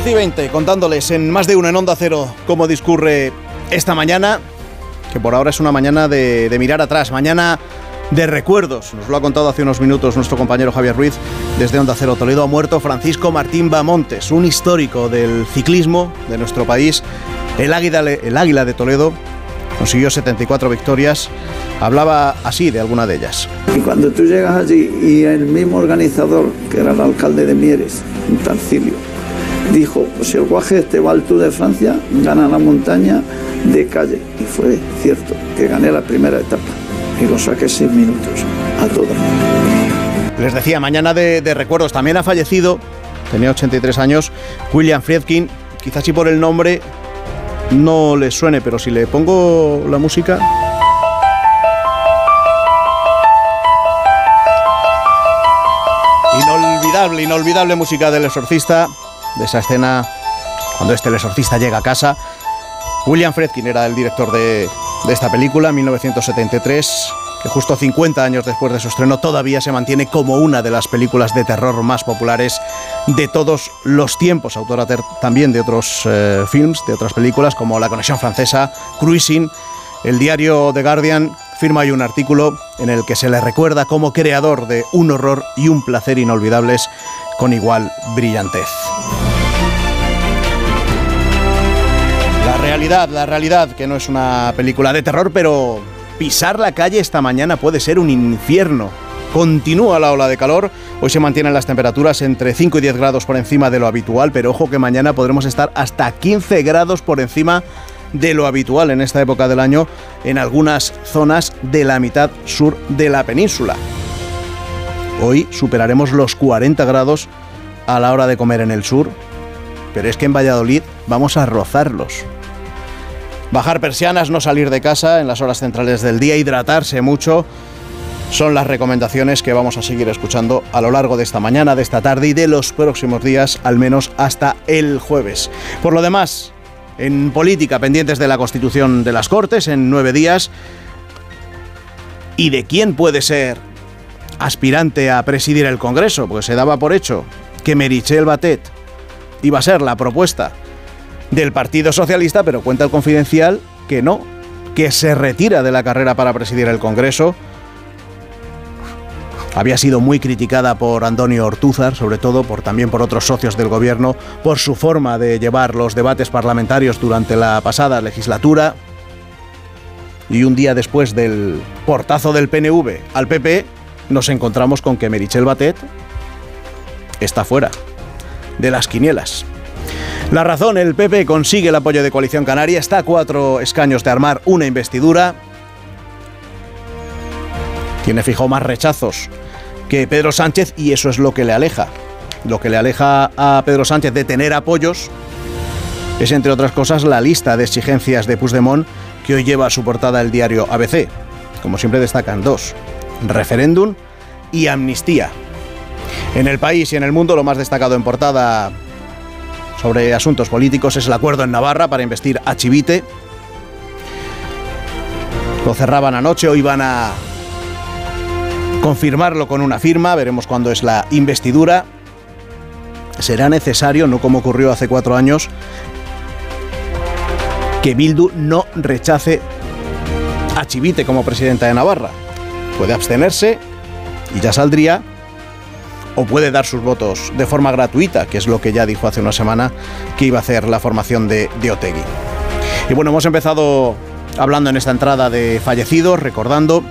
12 y 20, contándoles en más de uno en Onda Cero cómo discurre esta mañana, que por ahora es una mañana de, de mirar atrás, mañana de recuerdos. Nos lo ha contado hace unos minutos nuestro compañero Javier Ruiz desde Onda Cero Toledo. Ha muerto Francisco Martín Bamontes, un histórico del ciclismo de nuestro país. El águila, el águila de Toledo consiguió 74 victorias. Hablaba así de alguna de ellas. Y cuando tú llegas allí y el mismo organizador, que era el alcalde de Mieres, Tarcilio, dijo, si el guaje este va al Tour de Francia, gana la montaña de calle. Y fue cierto que gané la primera etapa y lo saqué seis minutos a todas. Les decía, mañana de, de recuerdos también ha fallecido, tenía 83 años, William Friedkin, quizás si por el nombre no le suene, pero si le pongo la música... Inolvidable, inolvidable música del exorcista, de esa escena cuando este el exorcista llega a casa. William Friedkin era el director de, de esta película, 1973, que justo 50 años después de su estreno todavía se mantiene como una de las películas de terror más populares de todos los tiempos. Autora también de otros eh, films, de otras películas como La Conexión Francesa, Cruising. El diario The Guardian firma hoy un artículo en el que se le recuerda como creador de un horror y un placer inolvidables con igual brillantez. Realidad, la realidad, que no es una película de terror, pero pisar la calle esta mañana puede ser un infierno. Continúa la ola de calor, hoy se mantienen las temperaturas entre 5 y 10 grados por encima de lo habitual, pero ojo que mañana podremos estar hasta 15 grados por encima de lo habitual en esta época del año en algunas zonas de la mitad sur de la península. Hoy superaremos los 40 grados a la hora de comer en el sur, pero es que en Valladolid vamos a rozarlos. Bajar persianas, no salir de casa en las horas centrales del día, hidratarse mucho, son las recomendaciones que vamos a seguir escuchando a lo largo de esta mañana, de esta tarde y de los próximos días, al menos hasta el jueves. Por lo demás, en política, pendientes de la constitución de las Cortes en nueve días y de quién puede ser aspirante a presidir el Congreso, porque se daba por hecho que Merichel Batet iba a ser la propuesta del Partido Socialista, pero cuenta el confidencial que no, que se retira de la carrera para presidir el Congreso. Había sido muy criticada por Antonio Ortúzar, sobre todo por también por otros socios del gobierno, por su forma de llevar los debates parlamentarios durante la pasada legislatura. Y un día después del portazo del PNV al PP, nos encontramos con que Merichel Batet está fuera de las quinielas. La razón, el PP consigue el apoyo de Coalición Canaria, está a cuatro escaños de armar una investidura. Tiene fijo más rechazos que Pedro Sánchez y eso es lo que le aleja. Lo que le aleja a Pedro Sánchez de tener apoyos es, entre otras cosas, la lista de exigencias de Puigdemont que hoy lleva a su portada el diario ABC. Como siempre destacan dos, referéndum y amnistía. En el país y en el mundo lo más destacado en portada sobre asuntos políticos es el acuerdo en Navarra para investir a Chivite. Lo cerraban anoche, hoy van a confirmarlo con una firma, veremos cuándo es la investidura. Será necesario, no como ocurrió hace cuatro años, que Bildu no rechace a Chivite como presidenta de Navarra. Puede abstenerse y ya saldría, o puede dar sus votos de forma gratuita, que es lo que ya dijo hace una semana que iba a hacer la formación de, de Otegui. Y bueno, hemos empezado hablando en esta entrada de fallecidos, recordando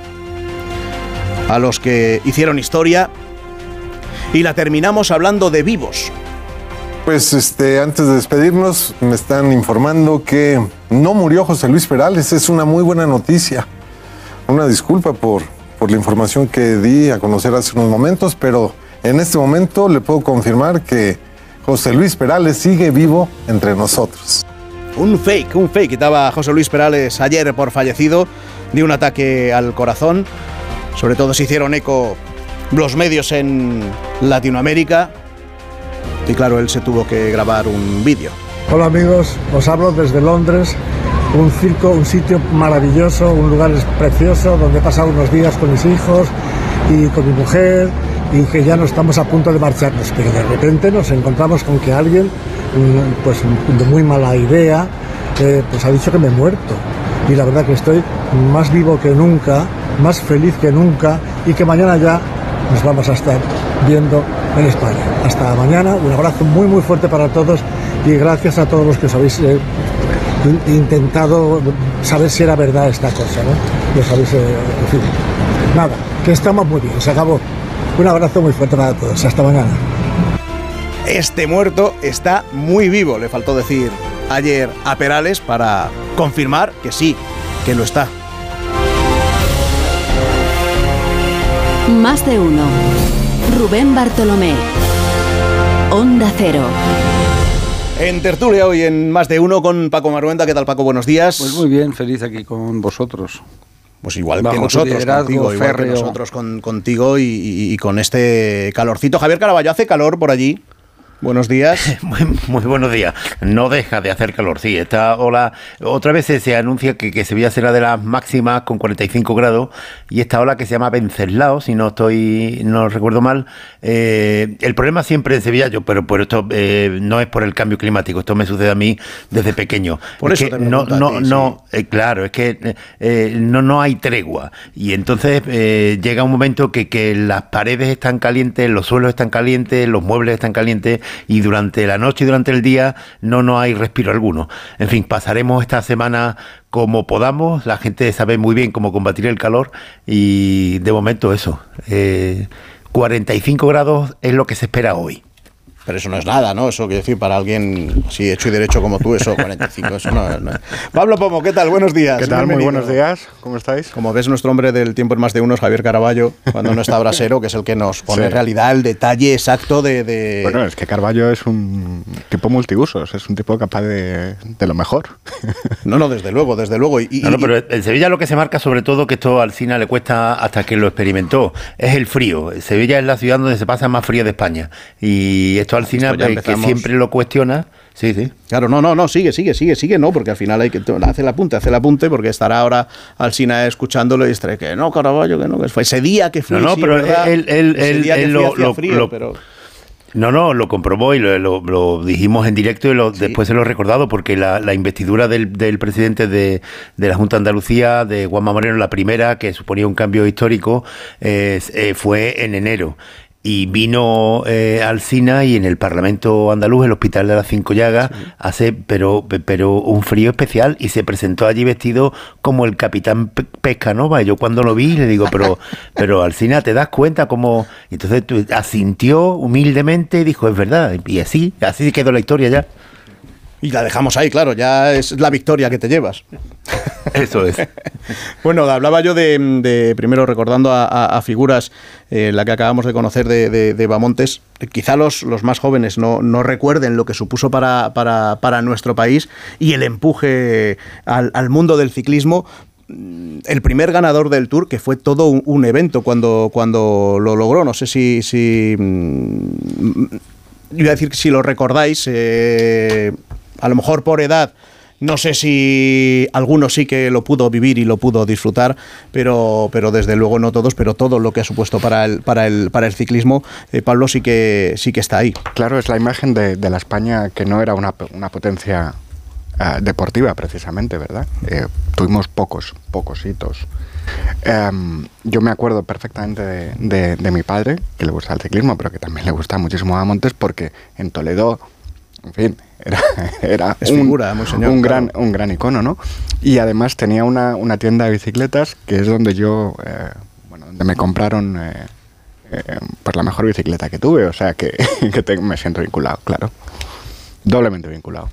a los que hicieron historia, y la terminamos hablando de vivos. Pues este, antes de despedirnos, me están informando que no murió José Luis Perales. Es una muy buena noticia. Una disculpa por, por la información que di a conocer hace unos momentos, pero en este momento le puedo confirmar que José Luis Perales sigue vivo entre nosotros. Un fake, un fake. Estaba José Luis Perales ayer por fallecido de un ataque al corazón. Sobre todo se hicieron eco los medios en Latinoamérica. Y claro, él se tuvo que grabar un vídeo. Hola amigos, os hablo desde Londres, un circo, un sitio maravilloso, un lugar precioso donde he pasado unos días con mis hijos y con mi mujer y que ya no estamos a punto de marcharnos, pero de repente nos encontramos con que alguien, mm, pues de muy mala idea, eh, pues ha dicho que me he muerto. Y la verdad que estoy más vivo que nunca, más feliz que nunca y que mañana ya nos vamos a estar viendo en España. Hasta mañana, un abrazo muy muy fuerte para todos y gracias a todos los que os habéis eh, intentado saber si era verdad esta cosa, ¿no? Los habéis, eh, nada, que estamos muy bien, se acabó. Un abrazo muy fuerte para todos, hasta mañana. Este muerto está muy vivo, le faltó decir ayer a Perales para confirmar que sí, que lo está. Más de uno. Rubén Bartolomé. Onda Cero. En tertulia hoy en Más de uno con Paco Maruenda. ¿Qué tal Paco? Buenos días. Pues muy bien, feliz aquí con vosotros. Pues igual que nosotros contigo, igual que nosotros con, contigo y, y, con este calorcito. Javier Caraballo, ¿hace calor por allí? Buenos días. muy, buenos días. No deja de hacer calor, sí. Esta ola, otra vez se, anuncia que, que, Sevilla será de las máximas con 45 grados y esta ola que se llama Venceslao, si no estoy, no recuerdo mal. Eh, el problema siempre en Sevilla, yo, pero por esto eh, no es por el cambio climático, esto me sucede a mí desde pequeño. Por eso no, no, no, eh, claro, es que no, no hay tregua y entonces llega un momento que, que las paredes están calientes, los suelos están calientes, los muebles están calientes y durante la noche y durante el día no, no hay respiro alguno. En fin, pasaremos esta semana como podamos, la gente sabe muy bien cómo combatir el calor y de momento eso, 45 eh, grados es lo que se espera hoy. Pero eso no es nada, ¿no? Eso quiere decir para alguien, si hecho y derecho como tú, eso 45, eso no, Pablo Pomo, ¿qué tal? Buenos días. ¿Qué tal? Muy buenos días. ¿Cómo estáis? Como ves, nuestro hombre del tiempo en más de uno es Javier Caraballo, cuando no está Brasero, que es el que nos pone en realidad el detalle exacto de, Bueno, es que Caraballo es un tipo multiusos, es un tipo capaz de, lo mejor. No, no, desde luego, desde luego. Y, no, pero en Sevilla lo que se marca sobre todo, que esto al Cina le cuesta hasta que lo experimentó, es el frío. Sevilla es la ciudad donde se pasa más frío de España. Y esto Alcina, pues, que siempre lo cuestiona. Sí, sí. Claro, no, no, no, sigue, sigue, sigue, sigue, no, porque al final hay que hace el apunte, hace el apunte, porque estará ahora Alcina escuchándolo y estará que no, Caraballo, que no, que fue ese día que fue. No, no, pero él, él, él, lo, frío, pero... No, no, lo comprobó y lo, dijimos en directo y después se lo he recordado porque la, investidura del, presidente de, la Junta de Andalucía, de Juanma Moreno, la primera, que suponía un cambio histórico, eh, fue en enero y vino eh, al SINA y en el Parlamento andaluz, el Hospital de las Cinco Llagas, hace pero, pero un frío especial y se presentó allí vestido como el capitán Pescanova. Y yo cuando lo vi le digo, pero, pero Alcina, ¿te das cuenta cómo...? entonces asintió humildemente y dijo, es verdad. Y así, así quedó la historia ya. Y la dejamos ahí, claro, ya es la victoria que te llevas. Eso es. bueno, hablaba yo de, primero recordando a, figuras, eh, la que acabamos de conocer de, de, Bamontes, quizá los, los más jóvenes no, no, recuerden lo que supuso para, para, para nuestro país y el empuje al, al, mundo del ciclismo, el primer ganador del Tour, que fue todo un, evento cuando, cuando lo logró. No sé si, si mm, iba a decir si lo recordáis, eh, a lo mejor por edad, no sé si alguno sí que lo pudo vivir y lo pudo disfrutar, pero, pero desde luego no todos, pero todo lo que ha supuesto para el, para el, para el ciclismo, eh, Pablo sí que, sí que está ahí. Claro, es la imagen de, la España que no era una, potencia eh, deportiva precisamente, ¿verdad? Eh, tuvimos pocos, pocos hitos. Em, yo me acuerdo perfectamente de, de, mi padre, que le gusta el ciclismo, pero que también le gusta muchísimo a Montes, porque en Toledo en fin, era, era un, gran, un gran icono, ¿no? Y además tenía una, una tienda de bicicletas que es donde yo, eh, bueno, donde me compraron eh, eh, pues la mejor bicicleta que tuve, o sea que, me siento vinculado, claro. Doblemente vinculado.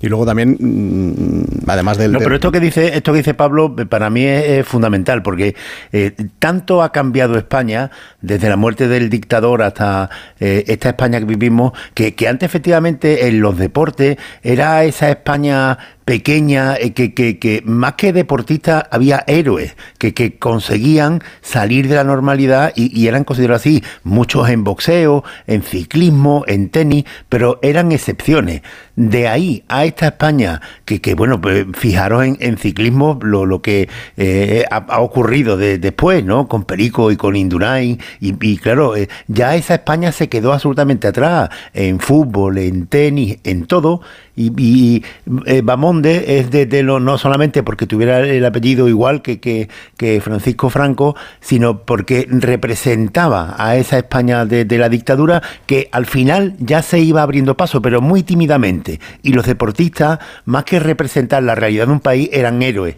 Y luego también, mm, además del... No, pero esto que dice, esto que dice Pablo, para mí es, fundamental, porque eh, tanto ha cambiado España, desde la muerte del dictador hasta eh, esta España que vivimos, que, que antes efectivamente en los deportes era esa España pequeña, eh, que, que, que, más que deportistas había héroes que, que conseguían salir de la normalidad y, eran considerados así, muchos en boxeo, en ciclismo, en tenis, pero eran excepciones. De ahí a esta España, que, que bueno, pues fijaros en, en ciclismo lo, lo que eh, ha, ha, ocurrido de, después, ¿no? Con Perico y con Indurain, y, y claro, eh, ya esa España se quedó absolutamente atrás, en fútbol, en tenis, en todo, y, y eh, Bamonde es de, no solamente porque tuviera el apellido igual que, que, que Francisco Franco, sino porque representaba a esa España de, de, la dictadura que al final ya se iba abriendo paso, pero muy tímidamente. Y los deportistas, más que representar la realidad de un país, eran héroes.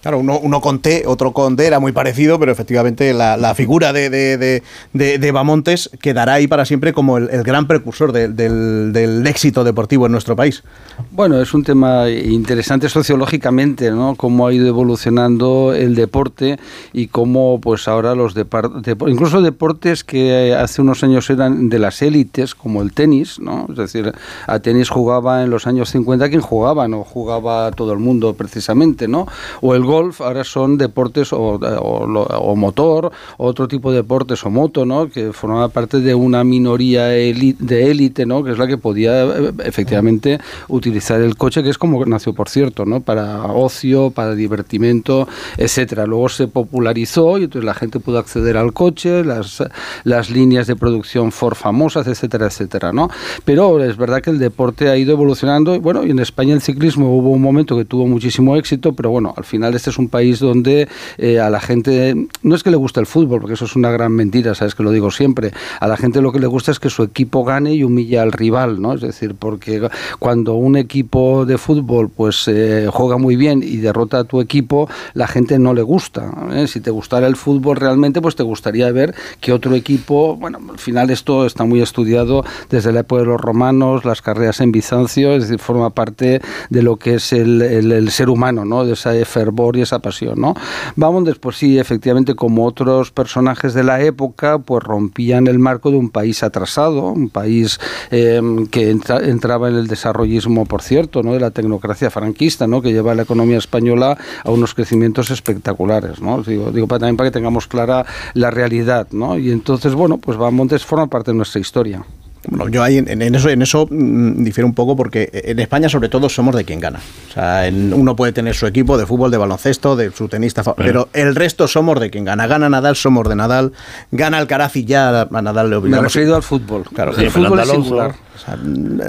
Claro, uno, uno, con T, otro con D, era muy parecido, pero efectivamente la, figura de, de, de, de, Bamontes quedará ahí para siempre como el, el gran precursor del, del, éxito deportivo en nuestro país. Bueno, es un tema interesante sociológicamente, ¿no? Cómo ha ido evolucionando el deporte y cómo, pues ahora los deportes, incluso deportes que hace unos años eran de las élites, como el tenis, ¿no? Es decir, a tenis jugaba en los años 50 quien jugaba, no jugaba todo el mundo precisamente, ¿no? O el golf ahora son deportes o, o, motor, otro tipo de deportes o moto, ¿no? Que formaba parte de una minoría de élite, ¿no? Que es la que podía efectivamente utilizar el coche, que es como nació, por cierto, ¿no? Para ocio, para divertimento, etcétera. Luego se popularizó y entonces la gente pudo acceder al coche, las, las líneas de producción Ford famosas, etcétera, etcétera, ¿no? Pero es verdad que el deporte ha ido evolucionando bueno, y en España el ciclismo hubo un momento que tuvo muchísimo éxito, pero bueno, al final este es un país donde eh, a la gente no es que le guste el fútbol, porque eso es una gran mentira, sabes que lo digo siempre. A la gente lo que le gusta es que su equipo gane y humilla al rival, ¿no? Es decir, porque cuando un equipo de fútbol pues eh, juega muy bien y derrota a tu equipo, la gente no le gusta. ¿eh? Si te gustara el fútbol realmente, pues te gustaría ver que otro equipo, bueno, al final esto está muy estudiado desde la época de los romanos, las carreras en Bizancio, es decir, forma parte de lo que es el, ser humano, ¿no? De ese fervor y esa pasión, ¿no? Vamos después sí, efectivamente, como otros personajes de la época, pues rompían el marco de un país atrasado, un país eh, que entra, entraba en el desarrollismo, por cierto, ¿no? De la tecnocracia franquista, ¿no? Que lleva a la economía española a unos crecimientos espectaculares, ¿no? Digo, digo para, también para que tengamos clara la realidad, ¿no? Y entonces, bueno, pues Bamontes forma parte de nuestra historia. Bueno, yo ahí en, en, eso, en eso mmm, difiero un poco porque en España sobre todo somos de quien gana. O sea, en, uno puede tener su equipo de fútbol, de baloncesto, de su tenista, bueno. pero el resto somos de quien gana. Gana Nadal, somos de Nadal. Gana Alcaraz y ya a Nadal le obligamos. Me he referido al fútbol. Claro, sí, el fútbol es singular. O sea,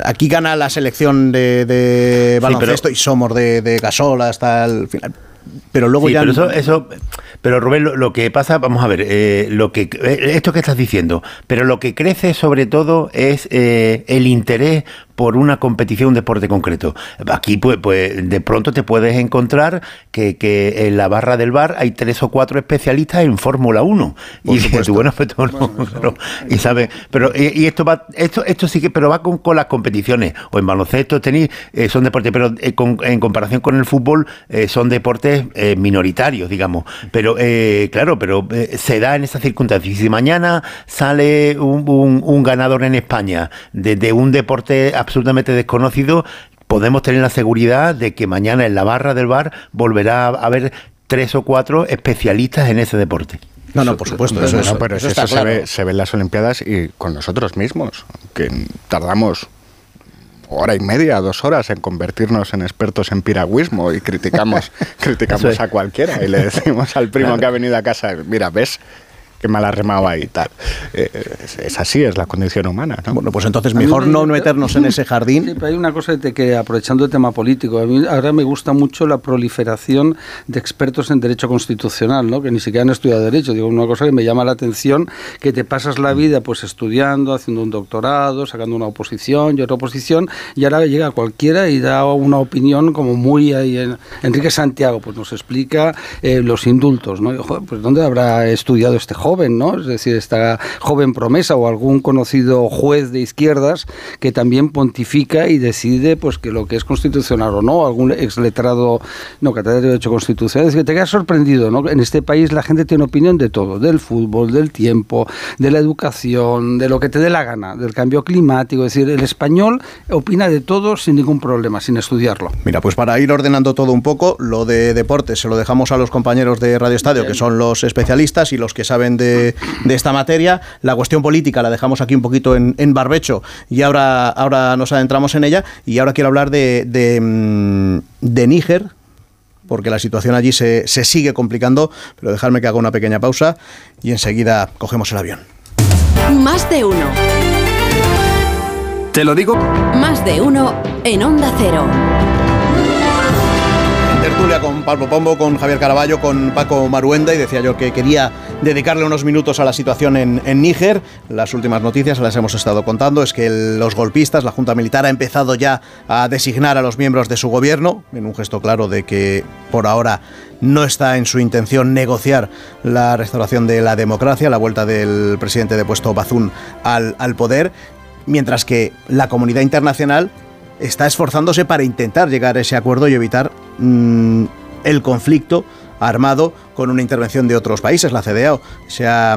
aquí gana la selección de, de baloncesto sí, pero, y somos de, de Gasol hasta el final pero luego sí, ya pero eso, eso pero Rubén lo, lo, que pasa vamos a ver eh, lo que esto que estás diciendo pero lo que crece sobre todo es eh, el interés por una competición, un deporte concreto. Aquí, pues, pues de pronto te puedes encontrar que, que, en la barra del bar hay tres o cuatro especialistas en Fórmula 1. Por y tú, bueno, pues, no, bueno, pero, y sabes, pero y, y, esto va, esto, esto sí que, pero va con, con las competiciones, o en baloncesto, tenis, eh, son deportes, pero eh, con, en comparación con el fútbol, eh, son deportes minoritarios, digamos. Pero, claro, pero se da en esas circunstancias. Y si mañana sale un, un, un ganador en España de, de un deporte absolutamente desconocido, podemos tener la seguridad de que mañana en la barra del bar volverá a haber tres o cuatro especialistas en ese deporte. No, no, por supuesto. Eso, eso, no, pero eso, eso se, claro. ve, se, ve, en las Olimpiadas y con nosotros mismos, que tardamos hora y media, dos horas en convertirnos en expertos en piragüismo y criticamos, criticamos a cualquiera y le decimos al primo claro. que ha venido a casa, mira, ves, que mal ha remado ahí y tal. Eh, es, es, así, es la condición humana. ¿no? Bueno, pues entonces mejor no meternos en ese jardín. Sí, pero hay una cosa de que, aprovechando el tema político, a mí ahora me gusta mucho la proliferación de expertos en derecho constitucional, ¿no? que ni siquiera han estudiado derecho. Digo, una cosa que me llama la atención, que te pasas la vida pues estudiando, haciendo un doctorado, sacando una oposición y otra oposición, y ahora llega cualquiera y da una opinión como muy ahí. En... Enrique Santiago pues nos explica eh, los indultos, ¿no? Y, joder, pues ¿dónde habrá estudiado este joven? Joven, ¿no? Es decir, esta joven promesa o algún conocido juez de izquierdas que también pontifica y decide pues que lo que es constitucional o no, algún exletrado, no, catedrático de Derecho Constitucional. Es que te quedas sorprendido, ¿no? En este país la gente tiene opinión de todo, del fútbol, del tiempo, de la educación, de lo que te dé la gana, del cambio climático. Es decir, el español opina de todo sin ningún problema, sin estudiarlo. Mira, pues para ir ordenando todo un poco, lo de deportes se lo dejamos a los compañeros de Radio Estadio, que son los especialistas y los que saben de, esta materia. La cuestión política la dejamos aquí un poquito en, barbecho y ahora, ahora nos adentramos en ella. Y ahora quiero hablar de, de, mm, de Níger, porque la situación allí se, se sigue complicando, pero dejadme que haga una pequeña pausa y enseguida cogemos el avión. Más de uno. Te lo digo. Más de uno en Onda Cero tertulia con Pablo Pombo, con Javier Caraballo, con Paco Maruenda y decía yo que quería dedicarle unos minutos a la situación en, Níger. Las últimas noticias las hemos estado contando. Es que los golpistas, la Junta Militar, ha empezado ya a designar a los miembros de su gobierno, en un gesto claro de que por ahora no está en su intención negociar la restauración de la democracia, la vuelta del presidente depuesto Bazún al, al poder, mientras que la comunidad internacional está esforzándose para intentar llegar a ese acuerdo y evitar mm, el conflicto armado con una intervención de otros países. La CDAO se ha,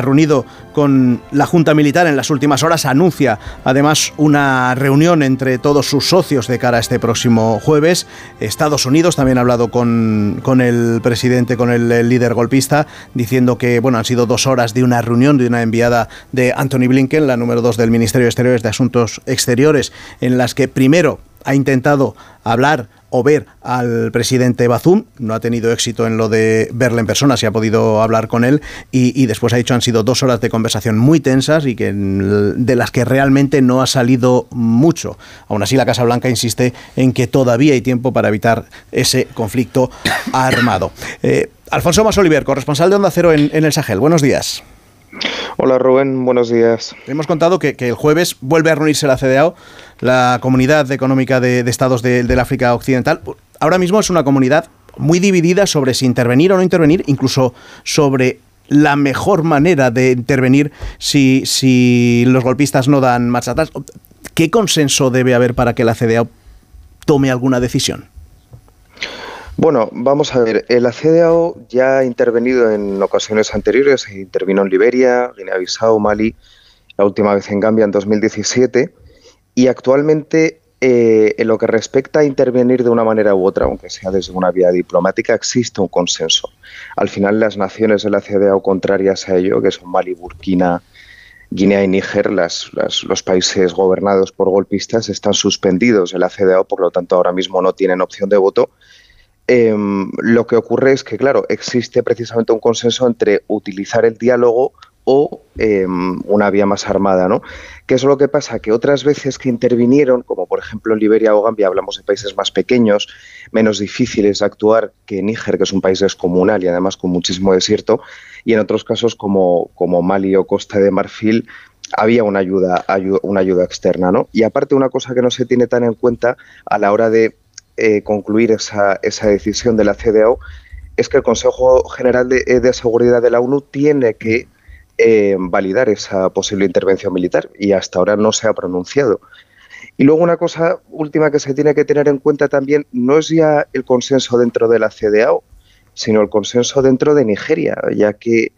reunido con la Junta Militar en las últimas horas, anuncia además una reunión entre todos sus socios de cara a este próximo jueves. Estados Unidos también ha hablado con, el presidente, con el, líder golpista, diciendo que bueno, han sido dos horas de una reunión de una enviada de Anthony Blinken, la número dos del Ministerio de Exteriores de Asuntos Exteriores, en las que primero ha intentado hablar o ver al presidente Bazum. No ha tenido éxito en lo de verle en persona, se ha podido hablar con él y, después ha dicho han sido dos horas de conversación muy tensas y que de las que realmente no ha salido mucho. Aún así, la Casa Blanca insiste en que todavía hay tiempo para evitar ese conflicto armado. Eh, Alfonso Mas Oliver, corresponsal de Onda Cero en, el Sahel. Buenos días. Hola Rubén, buenos días. Hemos contado que, que el jueves vuelve a reunirse la CDAO la Comunidad Económica de, Estados del África Occidental, ahora mismo es una comunidad muy dividida sobre si intervenir o no intervenir, incluso sobre la mejor manera de intervenir si, si los golpistas no dan marcha atrás. ¿Qué consenso debe haber para que la CDAO tome alguna decisión? Bueno, vamos a ver, la CDAO ya ha intervenido en ocasiones anteriores, intervino en Liberia, Guinea-Bissau, Mali, la última vez en Gambia en 2017 y actualmente, eh, en lo que respecta a intervenir de una manera u otra, aunque sea desde una vía diplomática, existe un consenso. Al final, las naciones de la CDAO contrarias a ello, que son Mali, Burkina, Guinea y Níger, los países gobernados por golpistas, están suspendidos de la CDAO, por lo tanto, ahora mismo no tienen opción de voto. Em, lo que ocurre es que, claro, existe precisamente un consenso entre utilizar el diálogo o em, una vía más armada, ¿no? ¿Qué es lo que pasa? Que otras veces que intervinieron, como por ejemplo en Liberia o Gambia, hablamos de países más pequeños, menos difíciles de actuar que Níger, que es un país descomunal y además con muchísimo desierto, y en otros casos como, como Mali o Costa de Marfil, había una ayuda, una ayuda externa, ¿no? Y aparte una cosa que no se tiene tan en cuenta a la hora de eh, concluir esa, esa decisión de la CDAO es que el Consejo General de, de Seguridad de la ONU tiene que eh, validar esa posible intervención militar y hasta ahora no se ha pronunciado. Y luego una cosa última que se tiene que tener en cuenta también no es ya el consenso dentro de la CDAO, sino el consenso dentro de Nigeria, ya que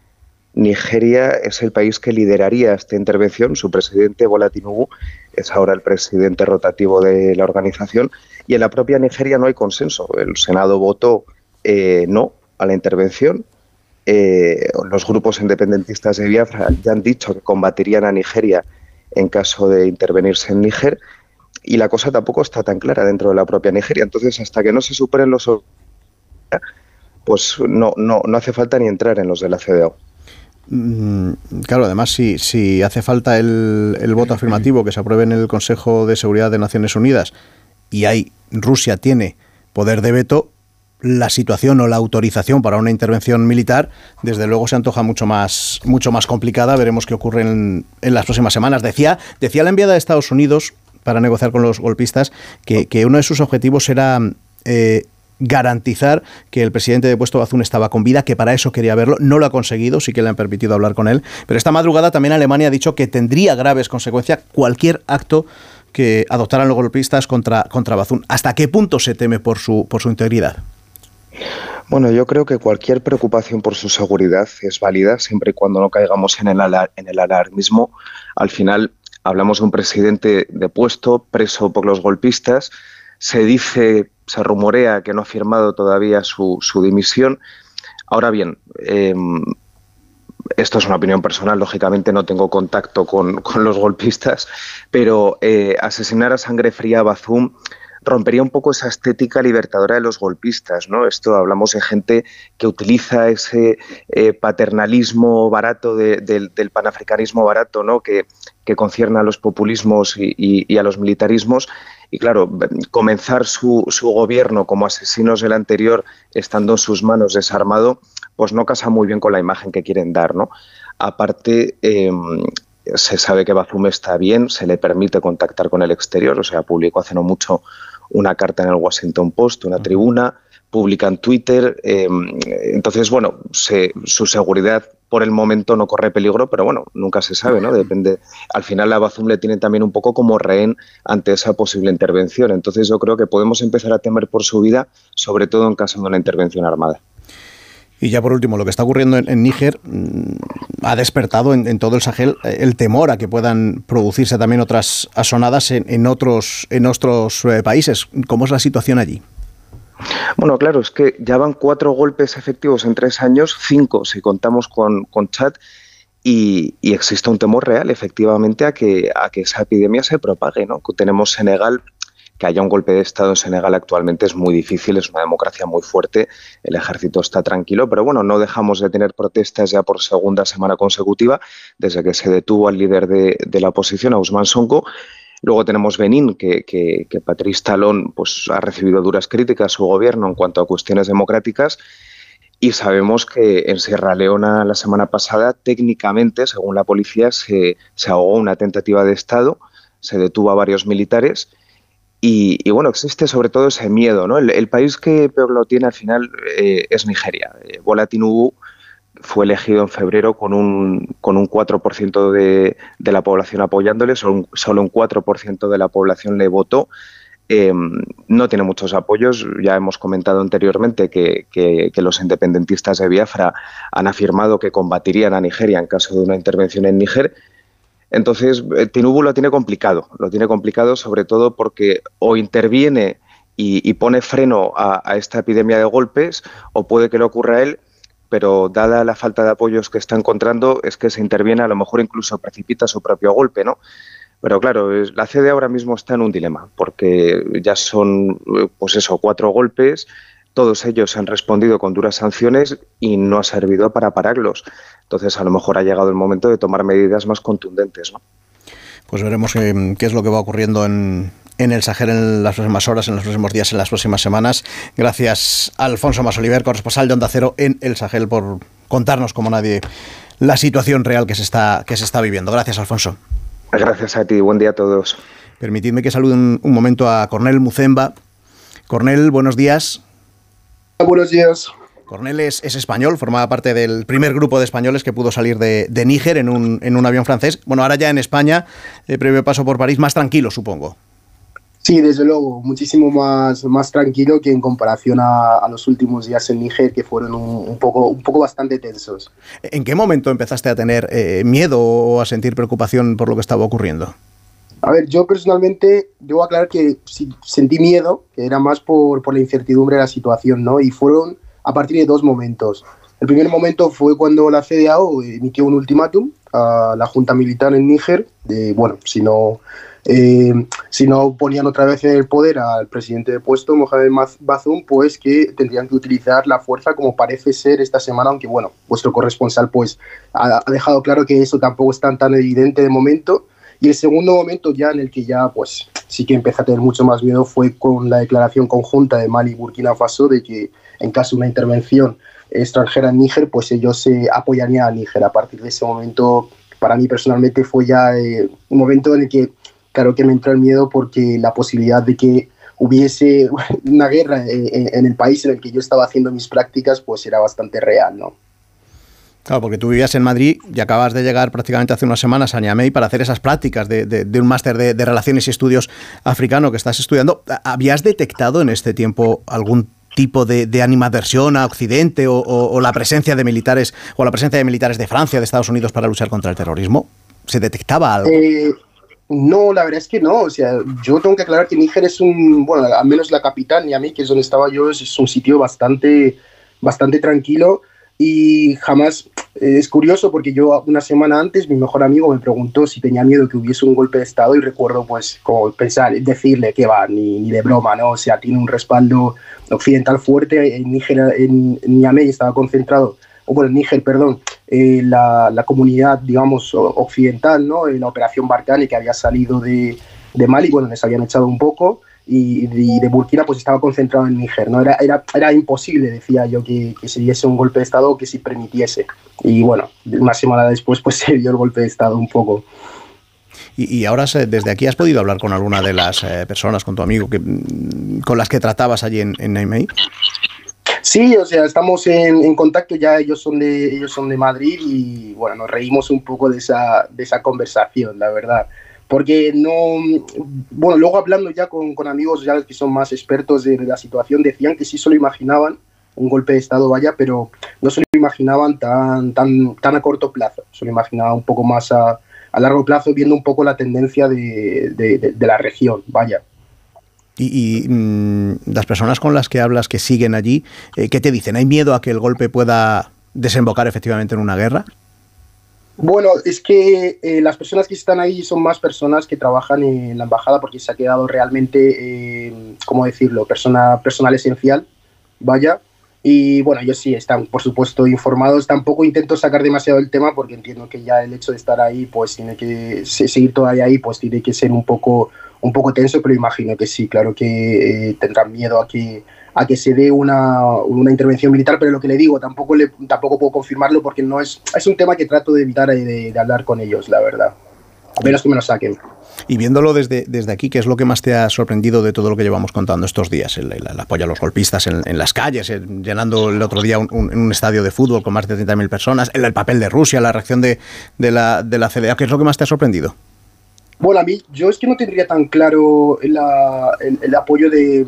Nigeria es el país que lideraría esta intervención. Su presidente, Bola Tinubu, es ahora el presidente rotativo de la organización. Y en la propia Nigeria no hay consenso. El Senado votó eh, no a la intervención eh, los grupos independentistas de Biafra ya han dicho que combatirían a Nigeria en caso de intervenirse en Níger y la cosa tampoco está tan clara dentro de la propia Nigeria. Entonces, hasta que no se superen los pues no, no, no hace falta ni entrar en los de la CDAO. Mm, claro, además, si, si hace falta el, el voto afirmativo que se apruebe en el Consejo de Seguridad de Naciones Unidas y hay Rusia tiene poder de veto, la situación o la autorización para una intervención militar, desde luego se antoja mucho más, mucho más complicada. Veremos qué ocurre en, las próximas semanas. Decía, decía la enviada de Estados Unidos para negociar con los golpistas que, uno de sus objetivos era eh, garantizar que el presidente de puesto Bazoum estaba con vida, que para eso quería verlo. No lo ha conseguido, sí que le han permitido hablar con él. Pero esta madrugada también Alemania ha dicho que tendría graves consecuencias cualquier acto que adoptaran los golpistas contra, contra Bazoum. ¿Hasta qué punto se teme por su, por su integridad? Bueno, yo creo que cualquier preocupación por su seguridad es válida siempre y cuando no caigamos en el, en el alarmismo. Al final hablamos de un presidente depuesto, preso por los golpistas. Se dice, se rumorea que no ha firmado todavía su, dimisión. Ahora bien, em, esto es una opinión personal, lógicamente no tengo contacto con, los golpistas, pero eh, asesinar a sangre fría a Bazum rompería un poco esa estética libertadora de los golpistas, ¿no? Esto hablamos de gente que utiliza ese eh, paternalismo barato del panafricanismo barato, ¿no? Que, concierne a los populismos y, a los militarismos. Y claro, comenzar su, gobierno como asesinos del anterior, estando en sus manos desarmado, pues no casa muy bien con la imagen que quieren dar, ¿no? Aparte, em, se sabe que Bazoum está bien, se le permite contactar con el exterior, o sea, publicó hace no mucho una carta en el Washington Post, una tribuna, publica en Twitter. Em, entonces, bueno, su seguridad por el momento no corre peligro, pero bueno, nunca se sabe, ¿no? Depende. Al final la Bazum le tiene también un poco como rehén ante esa posible intervención. Entonces yo creo que podemos empezar a temer por su vida, sobre todo en caso de una intervención armada. Y ya por último, lo que está ocurriendo en, Níger mm, ha despertado en, todo el Sahel eh, el temor a que puedan producirse también otras asonadas en, otros, en otros eh, países. ¿Cómo es la situación allí? Bueno, claro, es que ya van cuatro golpes efectivos en tres años, cinco si contamos con, con Chad, y, existe un temor real, efectivamente, a que, a que esa epidemia se propague. ¿no? Tenemos Senegal que haya un golpe de Estado en Senegal actualmente es muy difícil, es una democracia muy fuerte, el ejército está tranquilo, pero bueno, no dejamos de tener protestas ya por segunda semana consecutiva, desde que se detuvo al líder de, la oposición, a Usman Sonko. Luego tenemos Benín, que, que, Patrice Talón pues, ha recibido duras críticas su gobierno en cuanto a cuestiones democráticas. Y sabemos que en Sierra Leona la semana pasada, técnicamente, según la policía, se, se ahogó una tentativa de Estado, se detuvo a varios militares y, bueno, existe sobre todo ese miedo, ¿no? El, país que peor lo tiene al final eh, es Nigeria. Eh, Bola Tinubu fue elegido en febrero con un, con un 4% de, de, la población apoyándole, solo un, solo un 4% de la población le votó. Em, no tiene muchos apoyos. Ya hemos comentado anteriormente que, que, que, los independentistas de Biafra han afirmado que combatirían a Nigeria en caso de una intervención en Níger entonces, eh, Tinubu lo tiene complicado, lo tiene complicado sobre todo porque o interviene y, pone freno a, esta epidemia de golpes, o puede que le ocurra a él, pero dada la falta de apoyos que está encontrando, es que se interviene, a lo mejor incluso precipita su propio golpe, ¿no? Pero claro, la CD ahora mismo está en un dilema, porque ya son, pues eso, cuatro golpes, todos ellos han respondido con duras sanciones y no ha servido para pararlos. Entonces, a lo mejor ha llegado el momento de tomar medidas más contundentes. ¿no? Pues veremos qué, es lo que va ocurriendo en, el Sahel en las próximas horas, en los próximos días, en las próximas semanas. Gracias a Alfonso Masoliver, corresponsal de Onda Cero en el Sahel, por contarnos como nadie la situación real que se está, que se está viviendo. Gracias, Alfonso. Gracias a ti. Buen día a todos. Permitidme que salude un, un momento a Cornel Mucemba. Cornel, buenos días. Buenos días. Cornel es, español, formaba parte del primer grupo de españoles que pudo salir de, Níger en un, en un, avión francés. Bueno, ahora ya en España, el previo paso por París, más tranquilo, supongo. Sí, desde luego, muchísimo más, más tranquilo que en comparación a, los últimos días en Níger, que fueron un, poco, un poco bastante tensos. ¿En qué momento empezaste a tener eh, miedo o a sentir preocupación por lo que estaba ocurriendo? A ver, yo personalmente debo aclarar que sentí miedo, que era más por, la incertidumbre de la situación, ¿no? Y fueron a partir de dos momentos. El primer momento fue cuando la CDAO emitió un ultimátum a la Junta Militar en Níger, de, bueno, si no, eh, si no ponían otra vez en el poder al presidente de puesto, Mohamed Bazoum, pues que tendrían que utilizar la fuerza como parece ser esta semana, aunque bueno, vuestro corresponsal pues ha, ha dejado claro que eso tampoco es tan, tan evidente de momento y el segundo momento ya en el que ya pues sí que empecé a tener mucho más miedo fue con la declaración conjunta de Mali y Burkina Faso de que en caso de una intervención extranjera en Níger, pues ellos se apoyarían a Níger. A partir de ese momento, para mí personalmente fue ya eh, un momento en el que, claro que me entró el miedo porque la posibilidad de que hubiese una guerra en, el país en el que yo estaba haciendo mis prácticas, pues era bastante real, ¿no? Claro, porque tú vivías en Madrid y acabas de llegar prácticamente hace unas semanas a Niamey para hacer esas prácticas de, un máster de, Relaciones y Estudios africano que estás estudiando. ¿Habías detectado en este tiempo algún tipo de, animadversión a Occidente o, la presencia de militares o la presencia de militares de Francia, de Estados Unidos para luchar contra el terrorismo? ¿Se detectaba algo? Eh, no, la verdad es que no. O sea, yo tengo que aclarar que Níger es un, bueno, al menos la capital, Niamey, que es donde estaba yo, es, un sitio bastante, bastante tranquilo y jamás eh, es curioso porque yo una semana antes mi mejor amigo me preguntó si tenía miedo que hubiese un golpe de estado y recuerdo pues como pensar decirle que va ni, ni de broma no o sea tiene un respaldo occidental fuerte. En Níger en, Niamey estaba concentrado o bueno en Níger perdón eh, la, la, comunidad digamos occidental no en la operación Barkhane que había salido de, de Mali bueno les habían echado un poco y, de Burkina pues estaba concentrado en Níger. ¿no? Era, era, era imposible, decía yo, que, que, se diese un golpe de Estado que se permitiese. Y bueno, una semana después pues se dio el golpe de Estado un poco. Y, ahora desde aquí has podido hablar con alguna de las eh, personas, con tu amigo, que, mm, con las que tratabas allí en, en Sí, o sea, estamos en, en, contacto ya, ellos son, de, ellos son de Madrid y bueno, nos reímos un poco de esa, de esa conversación, la verdad porque no, bueno, luego hablando ya con, con, amigos ya que son más expertos de la situación, decían que sí solo imaginaban un golpe de Estado, vaya, pero no se lo imaginaban tan, tan, tan a corto plazo, se lo imaginaban un poco más a, a largo plazo, viendo un poco la tendencia de, de, la región, vaya. Y, mm, las personas con las que hablas que siguen allí, eh, ¿qué te dicen? ¿Hay miedo a que el golpe pueda desembocar efectivamente en una guerra? Bueno, es que eh, las personas que están ahí son más personas que trabajan en la embajada porque se ha quedado realmente, eh, ¿cómo decirlo?, persona, personal esencial, vaya. Y bueno, ellos sí están, por supuesto, informados. Tampoco intento sacar demasiado el tema porque entiendo que ya el hecho de estar ahí, pues tiene que seguir todavía ahí, pues tiene que ser un poco, un poco tenso, pero imagino que sí, claro que eh, tendrán miedo a que a que se dé una, una, intervención militar, pero lo que le digo, tampoco, le, tampoco puedo confirmarlo porque no es, es un tema que trato de evitar de, de hablar con ellos, la verdad. A menos que me lo saquen. Y viéndolo desde, desde aquí, ¿qué es lo que más te ha sorprendido de todo lo que llevamos contando estos días? El, apoyo a los golpistas en, en las calles, llenando el otro día un, un, estadio de fútbol con más de 30.000 personas, el, el, papel de Rusia, la reacción de, de, la, de la CDA, ¿qué es lo que más te ha sorprendido? Bueno, a mí, yo es que no tendría tan claro el apoyo de,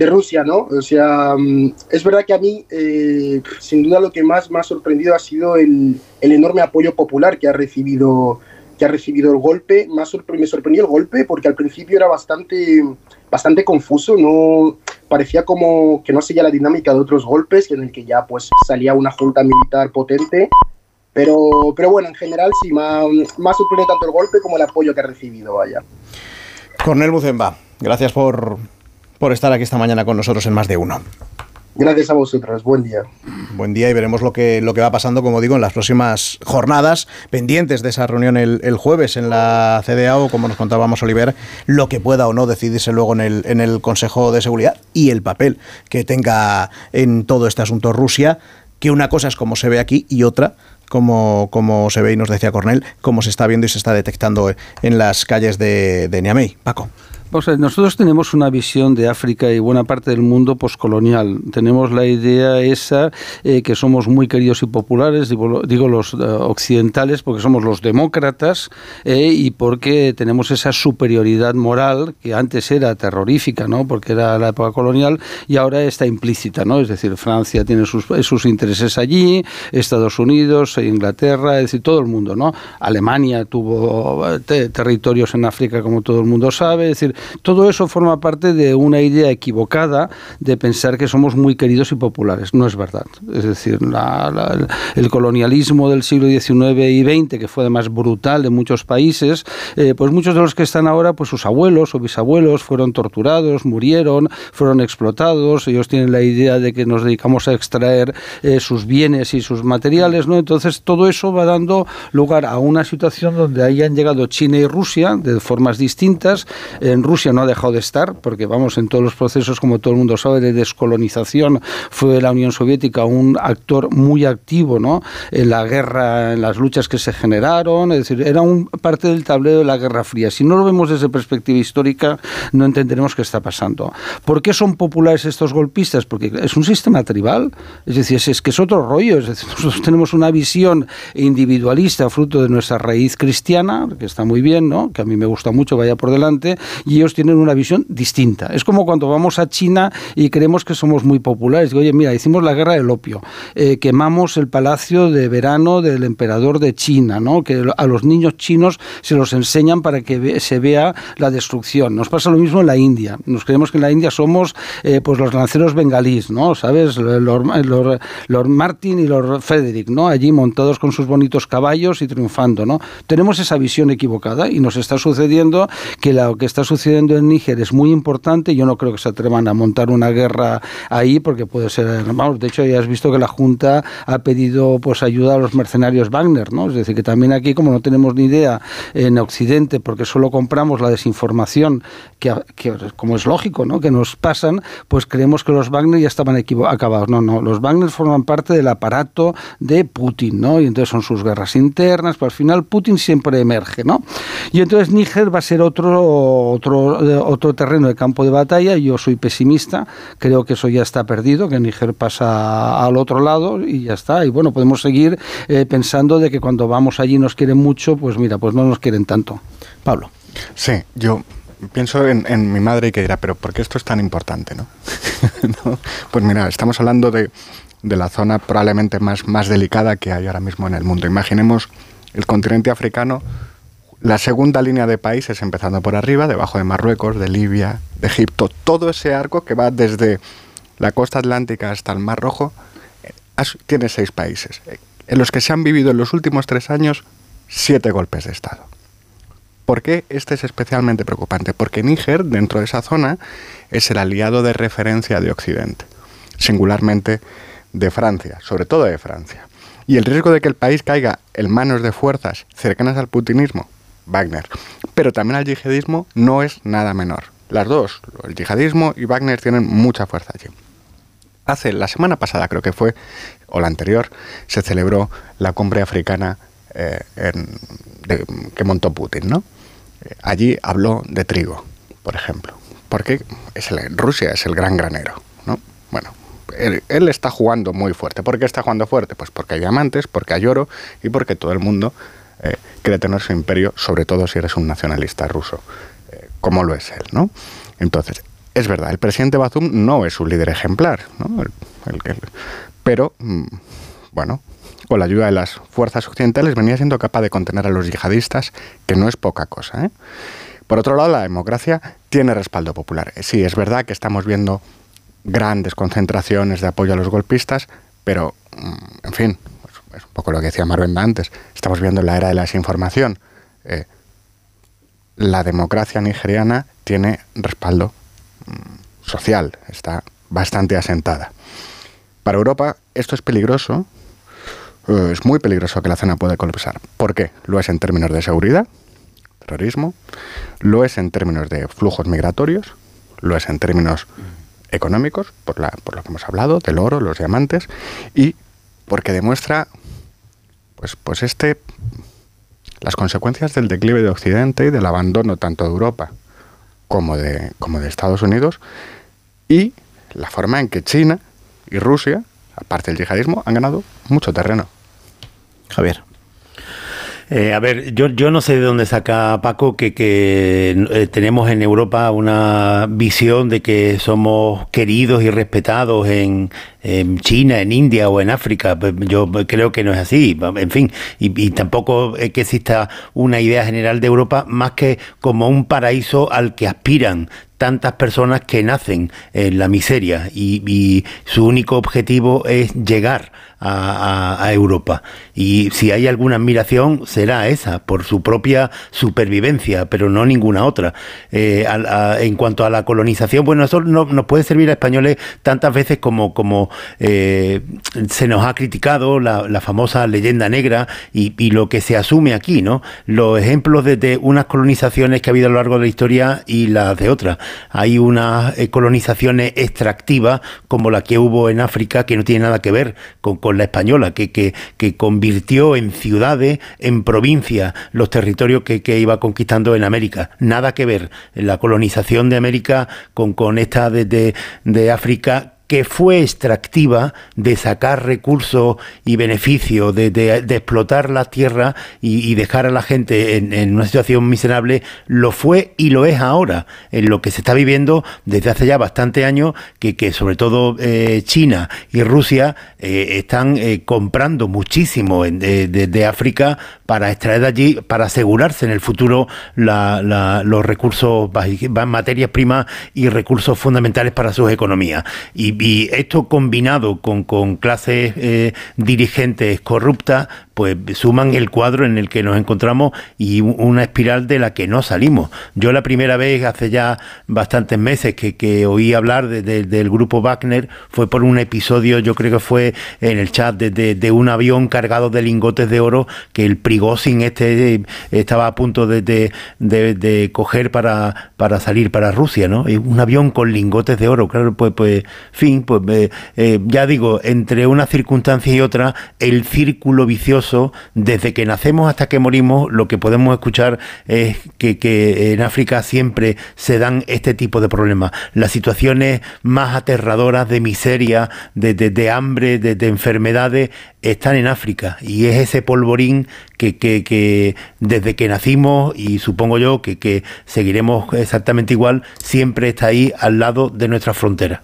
de Rusia, ¿no? O sea, mm, es verdad que a mí, eh, sin duda, lo que más me ha sorprendido ha sido el, enorme apoyo popular que ha recibido que ha recibido el golpe. Me sorprendió el golpe porque al principio era bastante, bastante confuso, no parecía como que no seguía la dinámica de otros golpes en el que ya pues salía una junta militar potente. Pero, pero bueno, en general sí, más, más sorprendido tanto el golpe como el apoyo que ha recibido, vaya. Cornel Bucemba, gracias por, por estar aquí esta mañana con nosotros en Más de Uno. Gracias a vosotros, buen día. Buen día y veremos lo que, lo que va pasando, como digo, en las próximas jornadas, pendientes de esa reunión el, jueves en la CDAO, como nos contábamos Oliver, lo que pueda o no decidirse luego en el, en el Consejo de Seguridad y el papel que tenga en todo este asunto Rusia, que una cosa es como se ve aquí y otra como, como se ve y nos decía Cornel, como se está viendo y se está detectando en las calles de, de Niamey. Paco nosotros tenemos una visión de África y buena parte del mundo poscolonial. Tenemos la idea esa eh, que somos muy queridos y populares, digo, los eh, occidentales, porque somos los demócratas eh, y porque tenemos esa superioridad moral que antes era terrorífica, ¿no? porque era la época colonial y ahora está implícita. ¿no? Es decir, Francia tiene sus, sus intereses allí, Estados Unidos, Inglaterra, es decir, todo el mundo. ¿no? Alemania tuvo territorios en África, como todo el mundo sabe. Es decir, todo eso forma parte de una idea equivocada de pensar que somos muy queridos y populares. No es verdad. Es decir, el colonialismo del siglo XIX y XX, que fue además brutal en muchos países, eh, pues muchos de los que están ahora, pues sus abuelos o bisabuelos fueron torturados, murieron, fueron explotados, ellos tienen la idea de que nos dedicamos a extraer eh, sus bienes y sus materiales, ¿no? Entonces todo eso va dando lugar a una situación donde ahí han llegado China y Rusia de formas distintas. Rusia no ha dejado de estar, porque vamos, en todos los procesos, como todo el mundo sabe, de descolonización, fue la Unión Soviética un actor muy activo ¿no? en la guerra, en las luchas que se generaron, es decir, era un parte del tablero de la Guerra Fría. Si no lo vemos desde perspectiva histórica, no entenderemos qué está pasando. ¿Por qué son populares estos golpistas? Porque es un sistema tribal, es decir, es, que es otro rollo, es decir, nosotros tenemos una visión individualista fruto de nuestra raíz cristiana, que está muy bien, ¿no? que a mí me gusta mucho, vaya por delante, y ellos tienen una visión distinta. Es como cuando vamos a China y creemos que somos muy populares. Digo, oye, mira, hicimos la guerra del opio, eh, quemamos el palacio de verano del emperador de China, ¿no? que a los niños chinos se los enseñan para que se vea la destrucción. Nos pasa lo mismo en la India. Nos creemos que en la India somos eh, pues los lanceros bengalíes, ¿no? ¿Sabes? Lord, Martin y Lord Frederick, ¿no? Allí montados con sus bonitos caballos y triunfando, ¿no? Tenemos esa visión equivocada y nos está sucediendo que lo que está sucediendo en Níger es muy importante. Yo no creo que se atrevan a montar una guerra ahí porque puede ser, vamos, de hecho ya has visto que la Junta ha pedido pues ayuda a los mercenarios Wagner, ¿no? Es decir, que también aquí como no tenemos ni idea en Occidente porque solo compramos la desinformación que, como es lógico, ¿no? Que nos pasan, pues creemos que los Wagner ya estaban acabados. No, no, los Wagner forman parte del aparato de Putin, ¿no? Y entonces son sus guerras internas, pero al final Putin siempre emerge, ¿no? Y entonces Níger va a ser otro, otro, otro terreno de campo de batalla. Yo soy pesimista, creo que eso ya está perdido, que Níger pasa al otro lado y ya está. Y bueno, podemos seguir eh, pensando de que cuando vamos allí nos quieren mucho, pues mira, pues no nos quieren tanto. Pablo. Sí, yo pienso en, mi madre y que dirá, pero ¿por qué esto es tan importante? ¿no? Pues mira, estamos hablando de, de, la zona probablemente más, más delicada que hay ahora mismo en el mundo. Imaginemos el continente africano, la segunda línea de países empezando por arriba, debajo de Marruecos, de Libia, de Egipto, todo ese arco que va desde la costa atlántica hasta el Mar Rojo, eh, tiene seis países, en los que se han vivido en los últimos tres años siete golpes de Estado. ¿Por qué este es especialmente preocupante? Porque Níger, dentro de esa zona, es el aliado de referencia de Occidente, singularmente de Francia, sobre todo de Francia. Y el riesgo de que el país caiga en manos de fuerzas cercanas al putinismo, Wagner, pero también al yihadismo, no es nada menor. Las dos, el yihadismo y Wagner, tienen mucha fuerza allí. Hace la semana pasada, creo que fue, o la anterior, se celebró la cumbre africana eh, que montó Putin, ¿no? allí habló de trigo, por ejemplo, porque Rusia es el gran granero, ¿no? Bueno, él, está jugando muy fuerte. ¿Por qué está jugando fuerte? Pues porque hay diamantes, porque hay oro y porque todo el mundo eh, quiere tener su imperio, sobre todo si eres un nacionalista ruso, eh, como lo es él, ¿no? Entonces, es verdad, el presidente Bazoum no es un líder ejemplar, ¿no? pero, mm, bueno, con la ayuda de las fuerzas occidentales, venía siendo capaz de contener a los yihadistas, que no es poca cosa. ¿eh? Por otro lado, la democracia tiene respaldo popular. Sí, es verdad que estamos viendo grandes concentraciones de apoyo a los golpistas, pero, mm, en fin, es un poco lo que decía Marvenda antes, estamos viendo la era de la desinformación. Eh, la democracia nigeriana tiene respaldo mm, social, está bastante asentada. Para Europa esto es peligroso eh, es muy peligroso que la zona pueda colapsar. ¿Por qué? Lo es en términos de seguridad, terrorismo, lo es en términos de flujos migratorios, lo es en términos económicos, por, la, por lo que hemos hablado, del oro, los diamantes, y porque demuestra pues, pues este las consecuencias del declive de Occidente y del abandono tanto de Europa como de, como de Estados Unidos y la forma en que China y Rusia aparte del yihadismo, han ganado mucho terreno. Javier. Eh, a ver, yo, yo no sé de dónde saca Paco que, eh, tenemos en Europa una visión de que somos queridos y respetados en, China, en India o en África. Pues yo creo que no es así. En fin, y, y tampoco es que exista una idea general de Europa más que como un paraíso al que aspiran tantas personas que nacen en la miseria y, y su único objetivo es llegar a, Europa. Y si hay alguna admiración, será esa, por su propia supervivencia, pero no ninguna otra. Eh, en cuanto a la colonización, bueno, eso no, nos puede servir a españoles tantas veces como, como eh, se nos ha criticado la, famosa leyenda negra y, lo que se asume aquí, ¿no? Los ejemplos de, unas colonizaciones que ha habido a lo largo de la historia y las de otras. Hay unas eh, colonizaciones extractivas como la que hubo en África que no tiene nada que ver con la española, que, que, que convirtió en ciudades, en provincias, los territorios que, que, iba conquistando en América. Nada que ver la colonización de América con, con esta de, de África que fue extractiva de sacar recursos y beneficios, de, explotar la tierra y, dejar a la gente en, una situación miserable, lo fue y lo es ahora, en lo que se está viviendo desde hace ya bastante años, que, que sobre todo eh, China y Rusia eh, están eh, comprando muchísimo de, África para extraer de allí, para asegurarse en el futuro los recursos, materias primas y recursos fundamentales para sus economías. Y, esto combinado con, clases eh, dirigentes corruptas, pues suman el cuadro en el que nos encontramos y una espiral de la que no salimos. Yo la primera vez, hace ya bastantes meses, que, oí hablar del grupo Wagner fue por un episodio, yo creo que fue en el chat, de, un avión cargado de lingotes de oro que el Prigozhin este eh, estaba a punto de, coger para, para salir para Rusia, ¿no? Un avión con lingotes de oro, claro, pues, pues fin, pues eh, eh, ya digo, entre una circunstancia y otra, el círculo vicioso desde que nacemos hasta que morimos, lo que podemos escuchar es que, en África siempre se dan este tipo de problemas. Las situaciones más aterradoras de miseria, de, hambre, de, enfermedades, están en África. Y es ese polvorín que, que, desde que nacimos, y supongo yo que, que seguiremos exactamente igual, siempre está ahí al lado de nuestra frontera.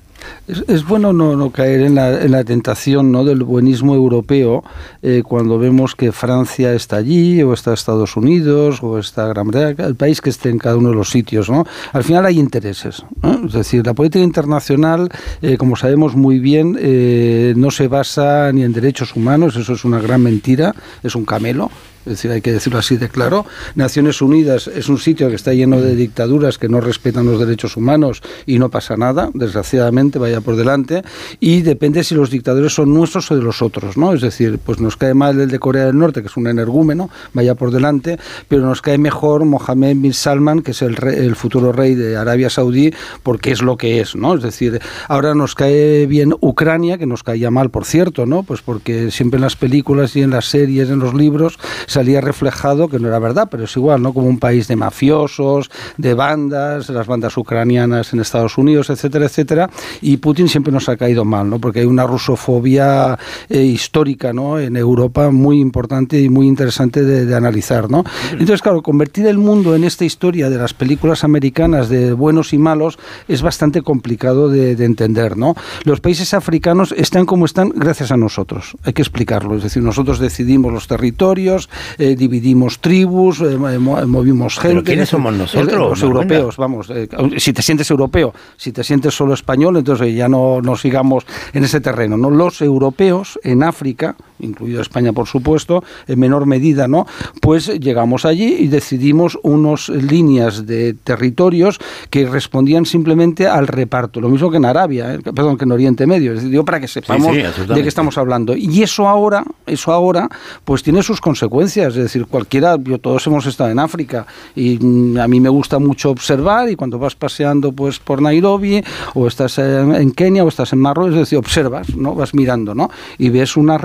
Es, bueno no, caer en la, en la, tentación ¿no? del buenismo europeo eh, cuando vemos que Francia está allí, o está Estados Unidos, o está Gran Bretaña, el país que esté en cada uno de los sitios. ¿no? Al final hay intereses. Es decir, la política internacional, eh, como sabemos muy bien, eh, no se basa ni en derechos humanos, eso es una gran mentira, es un camelo es decir, hay que decirlo así de claro. Naciones Unidas es un sitio que está lleno de dictaduras que no respetan los derechos humanos y no pasa nada, desgraciadamente, vaya por delante, y depende si los dictadores son nuestros o de los otros, ¿no? Es decir, pues nos cae mal el de Corea del Norte, que es un energúmeno, vaya por delante, pero nos cae mejor Mohammed bin Salman, que es el, el futuro rey de Arabia Saudí, porque es lo que es, ¿no? Es decir, ahora nos cae bien Ucrania, que nos caía mal, por cierto, ¿no? Pues porque siempre en las películas y en las series, en los libros, salía reflejado, que no era verdad, pero es igual, ¿no? Como un país de mafiosos, de bandas, las bandas ucranianas en Estados Unidos, etcétera, etcétera. Y Putin siempre nos ha caído mal, ¿no? Porque hay una rusofobia eh, histórica, ¿no? En Europa muy importante y muy interesante de, analizar, ¿no? Entonces, claro, convertir el mundo en esta historia de las películas americanas de buenos y malos es bastante complicado de, de entender, ¿no? Los países africanos están como están gracias a nosotros, hay que explicarlo, es decir, nosotros decidimos los territorios, eh, dividimos tribus, eh, movimos gente. ¿Pero quiénes somos nosotros? los europeos, vamos. Eh, si te sientes europeo, si te sientes solo español, entonces ya no, no sigamos en ese terreno. ¿no? Los europeos en África, incluido España por supuesto, en menor medida, ¿no? Pues llegamos allí y decidimos unas líneas de territorios que respondían simplemente al reparto, lo mismo que en Arabia, perdón, que en Oriente Medio, es decir, para que sepamos de qué estamos hablando. Y eso ahora, eso ahora, pues tiene sus consecuencias es decir, cualquiera, yo todos hemos estado en África y mm, a mí me gusta mucho observar y cuando vas paseando pues por Nairobi o estás en, Kenia o estás en Marruecos, es decir, observas, ¿no? Vas mirando, ¿no? Y ves unas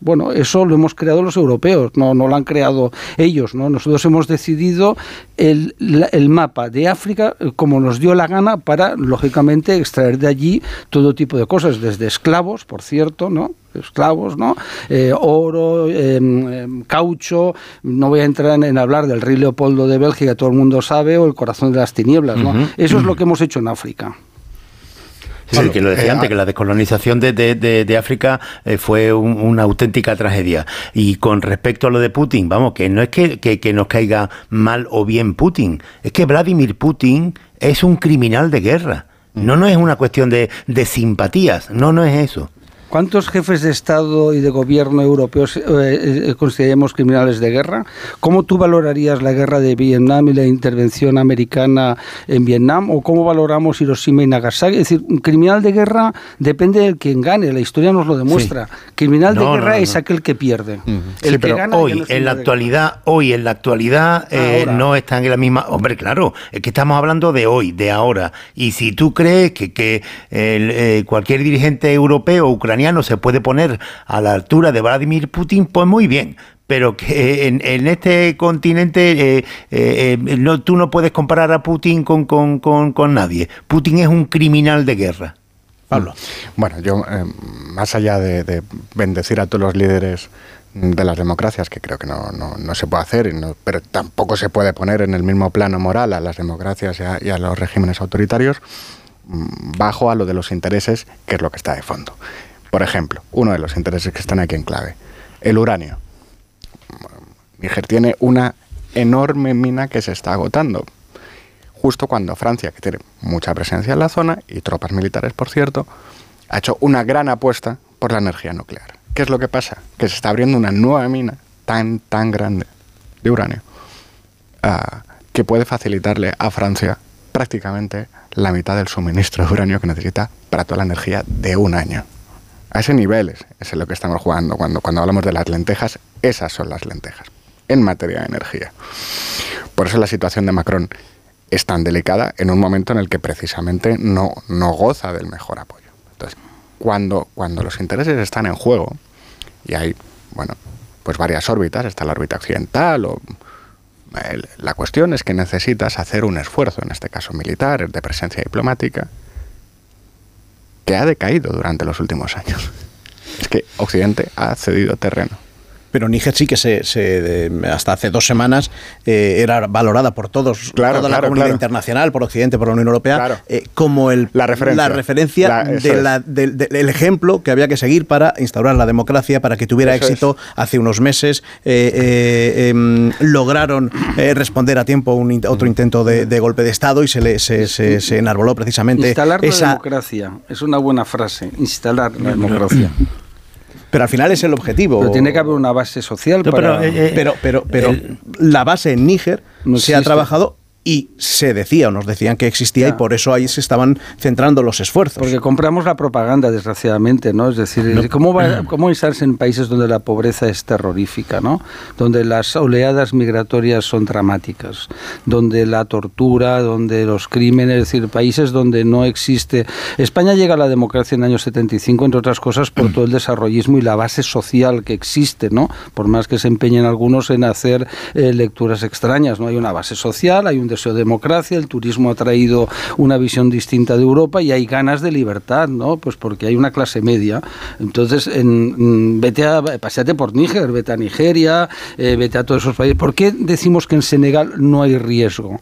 Bueno, eso lo hemos creado los europeos, no, no lo han creado ellos, ¿no? Nosotros hemos decidido el, el mapa de África eh, como nos dio la gana para, lógicamente, extraer de allí todo tipo de cosas, desde esclavos, por cierto, ¿no? esclavos, ¿no? Eh, oro, em, em, caucho, no voy a entrar en, hablar del rey Leopoldo de Bélgica, todo el mundo sabe, o el corazón de las tinieblas, ¿no? Eso es lo que hemos hecho en África. Sí, que lo decía eh, antes, que la descolonización de, África eh, fue una auténtica tragedia. Y con respecto a lo de Putin, vamos, que no es que, que nos caiga mal o bien Putin, es que Vladimir Putin es un criminal de guerra. No, no es una cuestión de, de simpatías, no, no es eso. ¿Cuántos jefes de Estado y de gobierno europeos eh, eh, consideramos criminales de guerra? ¿Cómo tú valorarías la guerra de Vietnam y la intervención americana en Vietnam? ¿O cómo valoramos Hiroshima y Nagasaki? Es decir, un criminal de guerra depende de quien gane, la historia nos lo demuestra. Criminal de guerra es aquel que pierde. El que gana, hoy, en la actualidad, hoy en la actualidad eh, no están en la misma... Hombre, claro, es que estamos hablando de hoy, de ahora. Y si tú crees que, que cualquier dirigente europeo o ucraniano no se puede poner a la altura de Vladimir Putin, pues muy bien, pero que en, este continente eh, eh, no, tú no puedes comparar a Putin con, con, nadie. Putin es un criminal de guerra. Pablo. Bueno, yo, eh, más allá de, bendecir a todos los líderes de las democracias, que creo que no, no, se puede hacer, pero tampoco se puede poner en el mismo plano moral a las democracias y a los regímenes autoritarios, mm, bajo a lo de los intereses, que es lo que está de fondo. Por ejemplo, uno de los intereses que están aquí en clave, el uranio. Níger tiene una enorme mina que se está agotando. Justo cuando Francia, que tiene mucha presencia en la zona, y tropas militares, por cierto, ha hecho una gran apuesta por la energía nuclear. ¿Qué es lo que pasa? Que se está abriendo una nueva mina tan, tan grande de uranio ah, que puede facilitarle a Francia prácticamente la mitad del suministro de uranio que necesita para toda la energía de un año. A ese nivel es, es lo que estamos jugando. Cuando, cuando hablamos de las lentejas, esas son las lentejas, en materia de energía. Por eso la situación de Macron es tan delicada en un momento en el que precisamente no, no goza del mejor apoyo. Entonces, cuando, cuando los intereses están en juego, y hay, bueno, pues varias órbitas, está la órbita occidental o la cuestión es que necesitas hacer un esfuerzo, en este caso militar, de presencia diplomática, que ha decaído durante los últimos años. Es que Occidente ha cedido terreno. Pero Níger sí que se, hasta hace dos semanas eh, era valorada por todos, toda la comunidad internacional, por Occidente, por la Unión Europea, eh, como el, la referencia, la referencia del ejemplo que había que seguir para instaurar la democracia, para que tuviera éxito. Hace unos meses eh, em, lograron responder a tiempo un, otro intento de, golpe de Estado y se, le, se, se, enarboló precisamente. Instalar la democracia, es una buena frase, instalar la democracia. Pero al final es el objetivo. Pero tiene que haber una base social. para... Eh, eh, pero, pero, pero, la base en Níger se ha trabajado y se decía o nos decían que existía y por eso ahí se estaban centrando los esfuerzos. Porque compramos la propaganda, desgraciadamente, ¿no? Es decir, ¿cómo, va, ¿cómo instalarse en países donde la pobreza es terrorífica, ¿no? Donde las oleadas migratorias son dramáticas, donde la tortura, donde los crímenes, es decir, países donde no existe... España llega a la democracia en el año 75, entre otras cosas, por todo el desarrollismo y la base social que existe, ¿no? Por más que se empeñen algunos en hacer eh, lecturas extrañas, ¿no? Hay una base social, hay un deseo de democracia, el turismo ha traído una visión distinta de Europa y hay ganas de libertad, ¿no? Pues porque hay una clase media. Entonces, en, vete a, paseate por Níger, vete a Nigeria, eh, vete a todos esos países. ¿Por qué decimos que en Senegal no hay riesgo?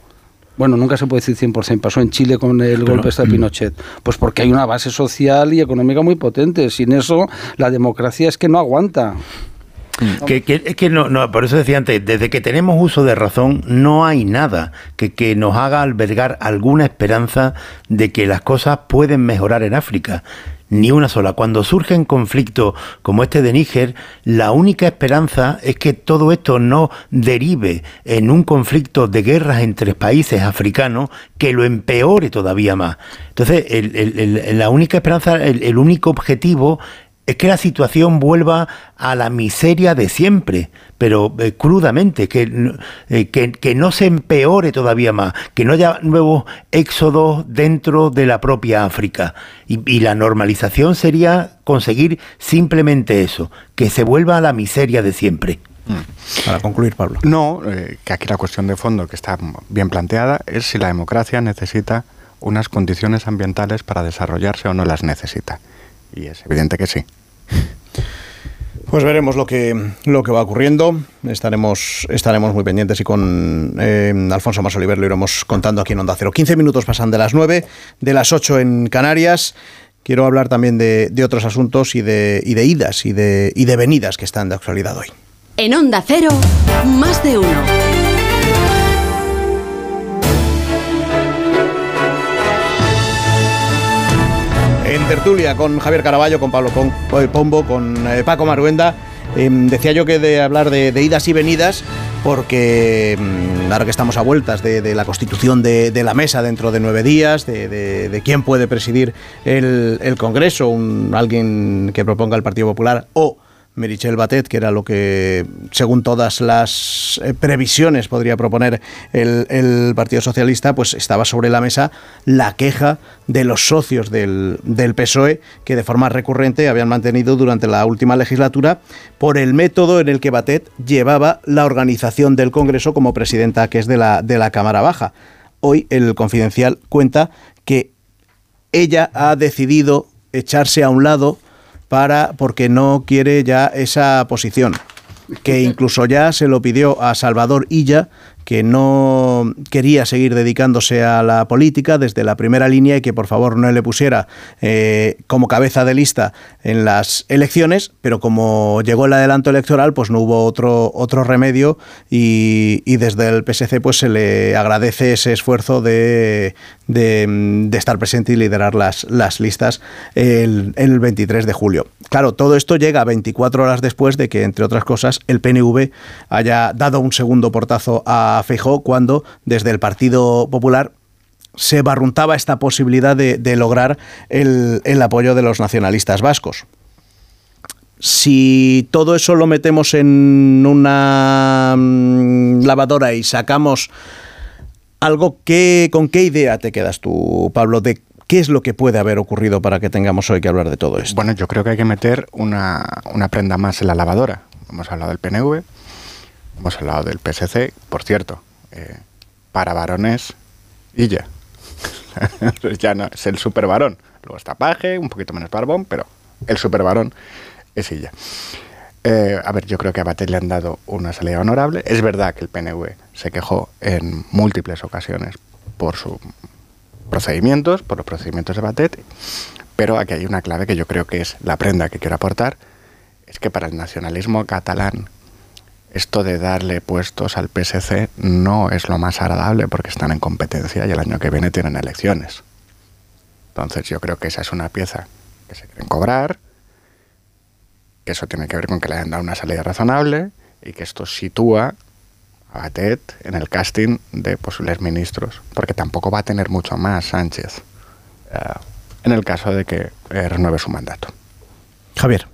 bueno, nunca se puede decir 100%, pasó en Chile con el golpe de mm. Pinochet. Pues porque hay una base social y económica muy potente. Sin eso, la democracia es que no aguanta. Mm. Es que no, no, por eso decía antes, desde que tenemos uso de razón, no hay nada que, que nos haga albergar alguna esperanza de que las cosas pueden mejorar en África ni una sola. Cuando surgen conflictos como este de Níger, la única esperanza es que todo esto no derive en un conflicto de guerras entre países africanos que lo empeore todavía más. Entonces, la única esperanza, el único objetivo es que la situación vuelva a la miseria de siempre, pero eh, crudamente, eh, que, que, no se empeore todavía más, que no haya nuevos éxodos dentro de la propia África. Y, la normalización sería conseguir simplemente eso, que se vuelva a la miseria de siempre. Mm. Para concluir, Pablo. No, eh, que aquí la cuestión de fondo que está bien planteada es si la democracia necesita unas condiciones ambientales para desarrollarse o no las necesita. Y es evidente que sí. Pues veremos lo que, lo que va ocurriendo. Estaremos, estaremos muy pendientes y con eh, Alfonso Masoliver lo iremos contando aquí en Onda Cero. 15 minutos pasan de las 9, de las 8 en Canarias. Quiero hablar también de, de otros asuntos y de, y de idas y de, y de venidas que están de actualidad hoy. En Onda Cero, más de uno. Tertulia con Javier Caraballo, con Pablo Pombo, con eh, Paco Maruenda. Em, decía yo que de hablar de, idas y venidas, porque mm, ahora que estamos a vueltas de, la constitución de, la mesa dentro de nueve días, de, quién puede presidir el, Congreso, alguien que proponga el Partido Popular o Merichel Batet, que era lo que, según todas las eh, previsiones, podría proponer el, Partido Socialista, pues estaba sobre la mesa la queja de los socios del, del, PSOE, que de forma recurrente habían mantenido durante la última legislatura por el método en el que Batet llevaba la organización del Congreso como presidenta, que es de la, de la Cámara Baja. Hoy el Confidencial cuenta que ella ha decidido echarse a un lado para porque no quiere ya esa posición que incluso ya se lo pidió a Salvador Illa, que no quería seguir dedicándose a la política desde la primera línea y que por favor no le pusiera eh, como cabeza de lista en las elecciones, pero como llegó el adelanto electoral, pues no hubo otro, otro remedio y, desde el PSC pues se le agradece ese esfuerzo de, de, estar presente y liderar las, las listas el, el 23 de julio. Claro, todo esto llega 24 horas después de que, entre otras cosas, el PNV haya dado un segundo portazo a Feijó cuando desde el Partido Popular se barruntaba esta posibilidad de, lograr el, apoyo de los nacionalistas vascos. Si todo eso lo metemos en una mm, lavadora y sacamos algo, que, ¿con qué idea te quedas tú, Pablo, de qué es lo que puede haber ocurrido para que tengamos hoy que hablar de todo esto? Bueno, yo creo que hay que meter una, una prenda más en la lavadora. Hemos hablado del PNV, Hemos hablado del PSC, por cierto, eh, para varones y ya. ya no, es el super varón. Luego está Paje, un poquito menos barbón, pero el super varón es ella. Eh, a ver, yo creo que a Batet le han dado una salida honorable. Es verdad que el PNV se quejó en múltiples ocasiones por sus procedimientos, por los procedimientos de Batet, pero aquí hay una clave que yo creo que es la prenda que quiero aportar, es que para el nacionalismo catalán esto de darle puestos al PSC no es lo más agradable porque están en competencia y el año que viene tienen elecciones. Entonces yo creo que esa es una pieza que se quieren cobrar, que eso tiene que ver con que le hayan dado una salida razonable y que esto sitúa a Batet en el casting de posibles ministros, porque tampoco va a tener mucho más Sánchez eh, en el caso de que eh, renueve su mandato. Javier.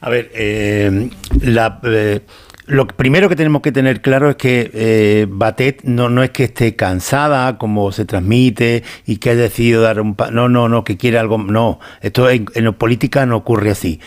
A ver, eh, eh, lo primero que tenemos que tener claro es que eh, Batet no, no es que esté cansada, como se transmite, y que haya decidido dar un... no, no, no, que quiere algo... No, esto en, en política no ocurre así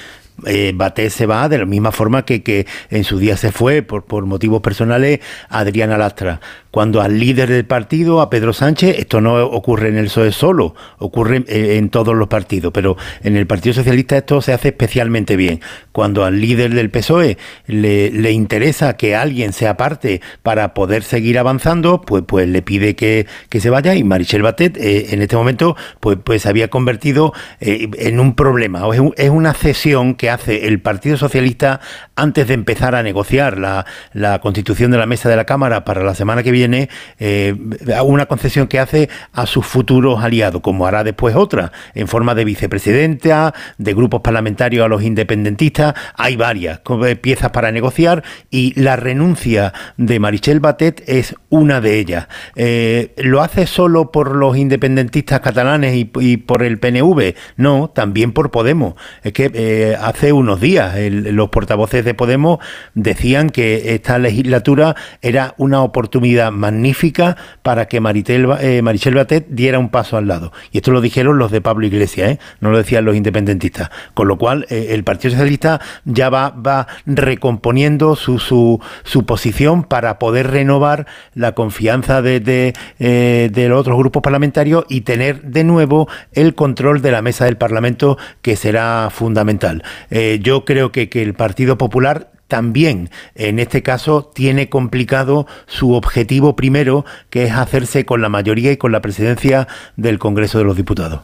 eh, se va de la misma forma que, que en su día se fue por, por motivos personales Adriana Lastra. Cuando al líder del partido, a Pedro Sánchez, esto no ocurre en el PSOE solo, ocurre en, todos los partidos, pero en el Partido Socialista esto se hace especialmente bien. Cuando al líder del PSOE le, le interesa que alguien sea parte para poder seguir avanzando, pues, pues le pide que, que se vaya y Marichel Batet eh, en este momento pues, pues se había convertido eh, en un problema, es, es una cesión que hace el Partido Socialista antes de empezar a negociar la, constitución de la mesa de la Cámara para la semana que viene, eh, una concesión que hace a sus futuros aliados, como hará después otra, en forma de vicepresidenta, de grupos parlamentarios a los independentistas. Hay varias piezas para negociar y la renuncia de Marichel Batet es una de ellas. Eh, ¿Lo hace solo por los independentistas catalanes y, por el PNV? No, también por Podemos. Es que eh, hace unos días los portavoces de Podemos decían que esta legislatura era una oportunidad magnífica para que Maritel, eh, Marichel Batet diera un paso al lado. Y esto lo dijeron los de Pablo Iglesias, ¿eh? no lo decían los independentistas. Con lo cual, eh, el Partido Socialista ya va, va recomponiendo su, su, su, posición para poder renovar la confianza de, de, de los otros grupos parlamentarios y tener de nuevo el control de la mesa del Parlamento, que será fundamental. yo creo que, que el Partido Popular también en este caso tiene complicado su objetivo primero, que es hacerse con la mayoría y con la presidencia del Congreso de los Diputados.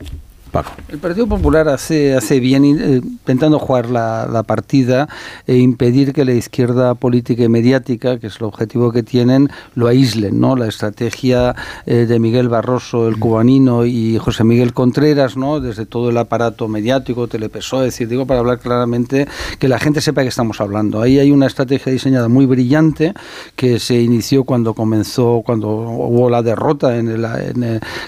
El Partido Popular hace, hace bien eh, intentando jugar la, partida e impedir que la izquierda política y mediática, que es el objetivo que tienen, lo aíslen. ¿no? La estrategia eh, de Miguel Barroso, el cubanino, y José Miguel Contreras, ¿no? desde todo el aparato mediático, Telepeso, es decir, digo para hablar claramente que la gente sepa que estamos hablando. Ahí hay una estrategia diseñada muy brillante que se inició cuando comenzó, cuando hubo la derrota en,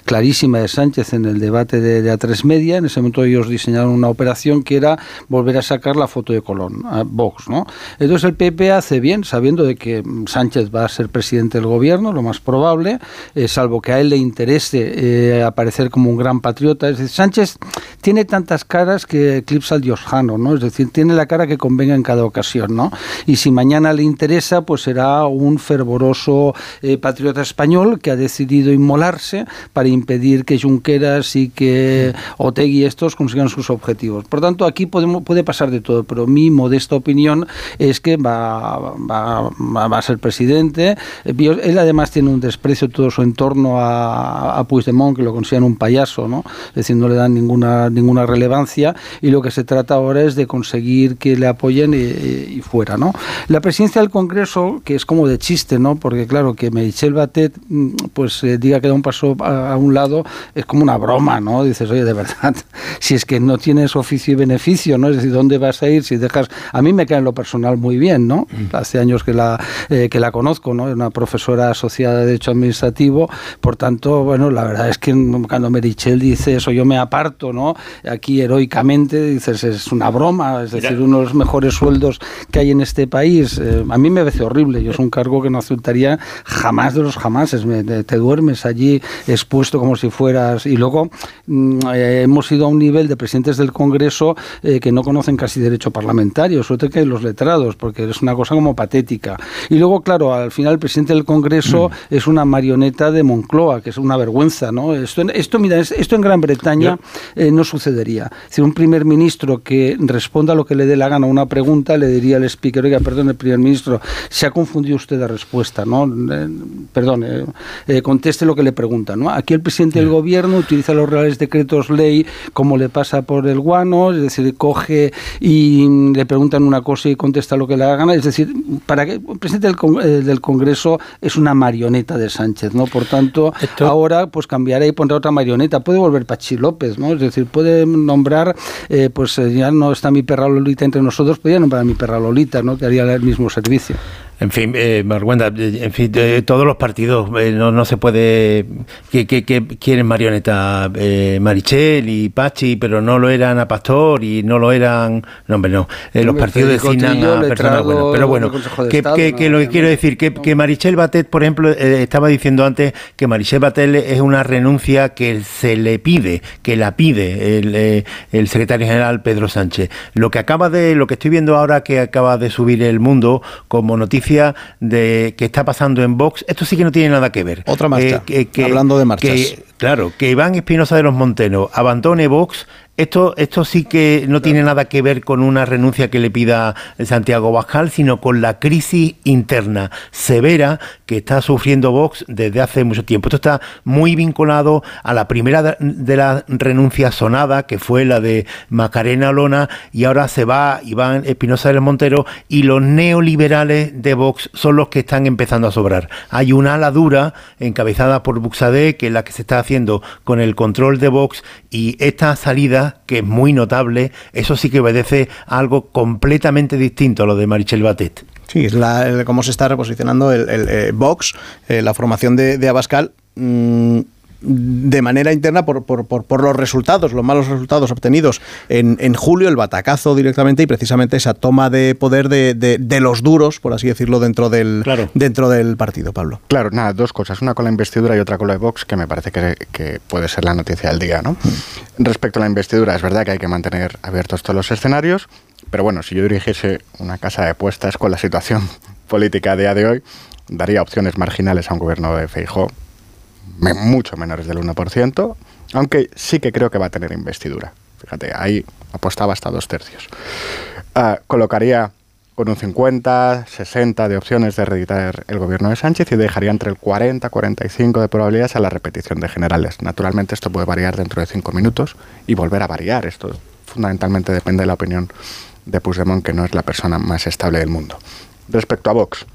clarísima de Sánchez en el debate de, de media, en ese momento ellos diseñaron una operación que era volver a sacar la foto de Colón, a Vox, ¿no? Entonces el PP hace bien, sabiendo de que Sánchez va a ser presidente del gobierno, lo más probable, eh, salvo que a él le interese eh, aparecer como un gran patriota. Es decir, Sánchez tiene tantas caras que eclipsa al diosjano, ¿no? Es decir, tiene la cara que convenga en cada ocasión, ¿no? Y si mañana le interesa, pues será un fervoroso eh, patriota español que ha decidido inmolarse para impedir que Junqueras y que Otegui y estos consigan sus objetivos. Por tanto, aquí podemos, puede pasar de todo, pero mi modesta opinión es que va, va, va a ser presidente. Eh, él además tiene un desprecio todo su entorno a, a Puigdemont, que lo consideran un payaso, ¿no? Es decir, no le dan ninguna, ninguna relevancia y lo que se trata ahora es de conseguir que le apoyen y, fuera, ¿no? La presidencia del Congreso, que es como de chiste, ¿no? Porque claro, que Michel Batet mm, pues eh, diga que da un paso a, a, un lado es como una broma, ¿no? Dices, oye, de verdad, si es que no tienes oficio y beneficio, ¿no? Es decir, ¿dónde vas a ir si dejas... A mí me cae en lo personal muy bien, ¿no? Mm. Hace años que la, eh, que la conozco, ¿no? Es una profesora asociada de Derecho Administrativo, por tanto, bueno, la verdad es que cuando Merichel dice eso, yo me aparto, ¿no? Aquí heroicamente, dices, es una broma, es decir, uno de los mejores sueldos que hay en este país. Eh, a mí me parece horrible, yo es un cargo que no aceptaría jamás de los jamases, te duermes allí expuesto como si fueras... Y luego... Mm, eh, hemos ido a un nivel de presidentes del Congreso eh, que no conocen casi derecho parlamentario, sobre todo que los letrados, porque es una cosa como patética. Y luego, claro, al final el presidente del Congreso mm. es una marioneta de Moncloa, que es una vergüenza, ¿no? Esto, esto mira, esto en Gran Bretaña eh, no sucedería. Si un primer ministro que responda lo que le dé la gana a una pregunta, le diría al speaker, oiga, perdón, el primer ministro, se ha confundido usted de respuesta, ¿no? perdón, conteste lo que le pregunta, ¿no? Aquí el presidente del gobierno utiliza los reales decretos ley como le pasa por el guano, es decir, coge y le preguntan una cosa y contesta lo que le haga es decir, para que el presidente del, eh, Congreso es una marioneta de Sánchez, ¿no? Por tanto, ahora pues cambiará y pondrá otra marioneta, puede volver Pachi López, ¿no? Es decir, puede nombrar, eh, pues eh, ya no está mi perra Lolita entre nosotros, podría nombrar a mi perra Lolita, ¿no? Que haría el mismo servicio. En fin, eh, Marguenda, en fin, todos los partidos eh, no, no, se puede que, que, quieren marioneta eh, Marichel y Pachi, pero no lo eran a Pastor y no lo eran, no hombre no, eh, los partidos designan a personas buenas. Pero bueno, que, que, lo que quiero decir que, que Marichel Batet, por ejemplo, estaba diciendo antes que Marichel Batet es una renuncia que se le pide, que la pide el, el secretario general Pedro Sánchez. Lo que acaba de, lo que estoy viendo ahora que acaba de subir el mundo como noticia de que está pasando en Vox, esto sí que no tiene nada que ver. Otra marcha. hablando de marchas. claro, que Iván Espinosa de los Montenos abandone Vox esto, esto sí que no tiene nada que ver con una renuncia que le pida Santiago Bascal, sino con la crisis interna severa que está sufriendo Vox desde hace mucho tiempo. Esto está muy vinculado a la primera de las renuncias sonadas, que fue la de Macarena Lona, y ahora se va Iván Espinosa del Montero, y los neoliberales de Vox son los que están empezando a sobrar. Hay una ala dura encabezada por Buxadé, que es la que se está haciendo con el control de Vox, y esta salida que es muy notable, eso sí que obedece a algo completamente distinto a lo de Marichel Batet. Sí, es cómo se está reposicionando el, eh, Vox, eh, la formación de, Abascal. Mm, de manera interna por, por, por, los resultados, los malos resultados obtenidos en, en, julio, el batacazo directamente y precisamente esa toma de poder de, de, los duros, por así decirlo, dentro del, dentro del partido, Pablo. Claro, nada, dos cosas, una con la investidura y otra con la de Vox, que me parece que, que puede ser la noticia del día. ¿no? Mm. Respecto a la investidura, es verdad que hay que mantener abiertos todos los escenarios, pero bueno, si yo dirigiese una casa de apuestas con la situación política a día de hoy, daría opciones marginales a un gobierno de Feijóo mucho menores del 1%, aunque sí que creo que va a tener investidura. Fíjate, ahí apostaba hasta dos tercios. Ah, colocaría con un 50, 60 de opciones de reeditar el gobierno de Sánchez y dejaría entre el 40, 45 de probabilidades a la repetición de generales. Naturalmente esto puede variar dentro de cinco minutos y volver a variar. Esto fundamentalmente depende de la opinión de Puigdemont, que no es la persona más estable del mundo. Respecto a Vox,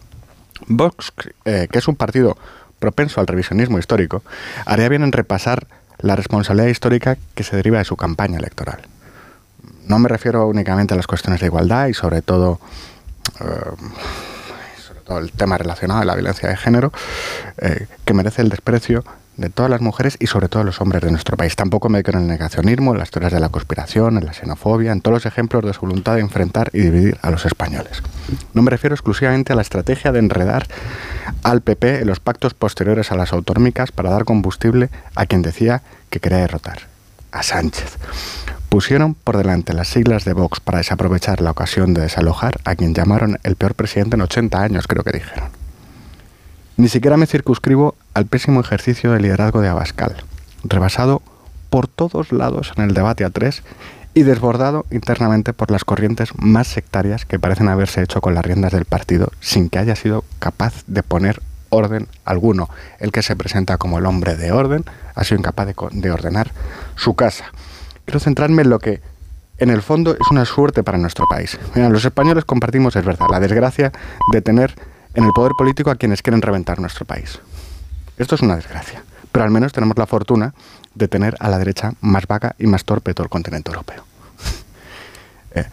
Vox, eh, que es un partido propenso al revisionismo histórico, haría bien en repasar la responsabilidad histórica que se deriva de su campaña electoral. No me refiero únicamente a las cuestiones de igualdad y sobre todo, eh, todo el tema relacionado a la violencia de género, eh, que merece el desprecio de todas las mujeres y sobre todo los hombres de nuestro país. Tampoco me quedo en el negacionismo, en las teorías de la conspiración, en la xenofobia, en todos los ejemplos de su voluntad de enfrentar y dividir a los españoles. No me refiero exclusivamente a la estrategia de enredar al PP en los pactos posteriores a las autonómicas para dar combustible a quien decía que quería derrotar, a Sánchez. Pusieron por delante las siglas de Vox para desaprovechar la ocasión de desalojar a quien llamaron el peor presidente en 80 años, creo que dijeron. Ni siquiera me circunscribo al pésimo ejercicio de liderazgo de Abascal, rebasado por todos lados en el debate a tres y desbordado internamente por las corrientes más sectarias que parecen haberse hecho con las riendas del partido sin que haya sido capaz de poner orden alguno. El que se presenta como el hombre de orden ha sido incapaz de, ordenar su casa. Quiero centrarme en lo que en el fondo es una suerte para nuestro país. los españoles compartimos, es verdad, la desgracia de tener en el poder político a quienes quieren reventar nuestro país. Esto es una desgracia, pero al menos tenemos la fortuna de tener a la derecha más vaga y más torpe de todo el continente europeo. Eh,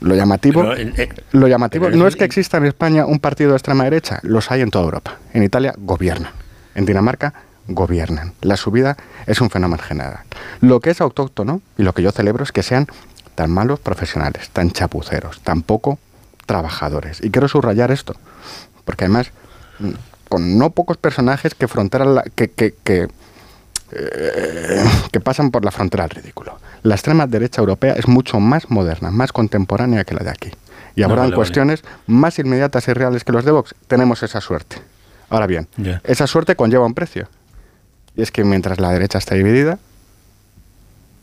lo llamativo, eh, lo llamativo no es que exista en España un partido de extrema derecha, los hay en toda Europa. En Italia gobiernan, en Dinamarca gobiernan. La subida es un fenómeno general. Lo que es autóctono y lo que yo celebro es que sean tan malos profesionales, tan chapuceros, tan poco trabajadores. Y quiero subrayar esto, porque además con no pocos personajes que frontera que, que, que, eh, que pasan por la frontera del ridículo. La extrema derecha europea es mucho más moderna, más contemporánea que la de aquí. Y abordan cuestiones más inmediatas y reales que los de Vox. Tenemos esa suerte. Ahora bien, esa suerte conlleva un precio. Y es que mientras la derecha está dividida,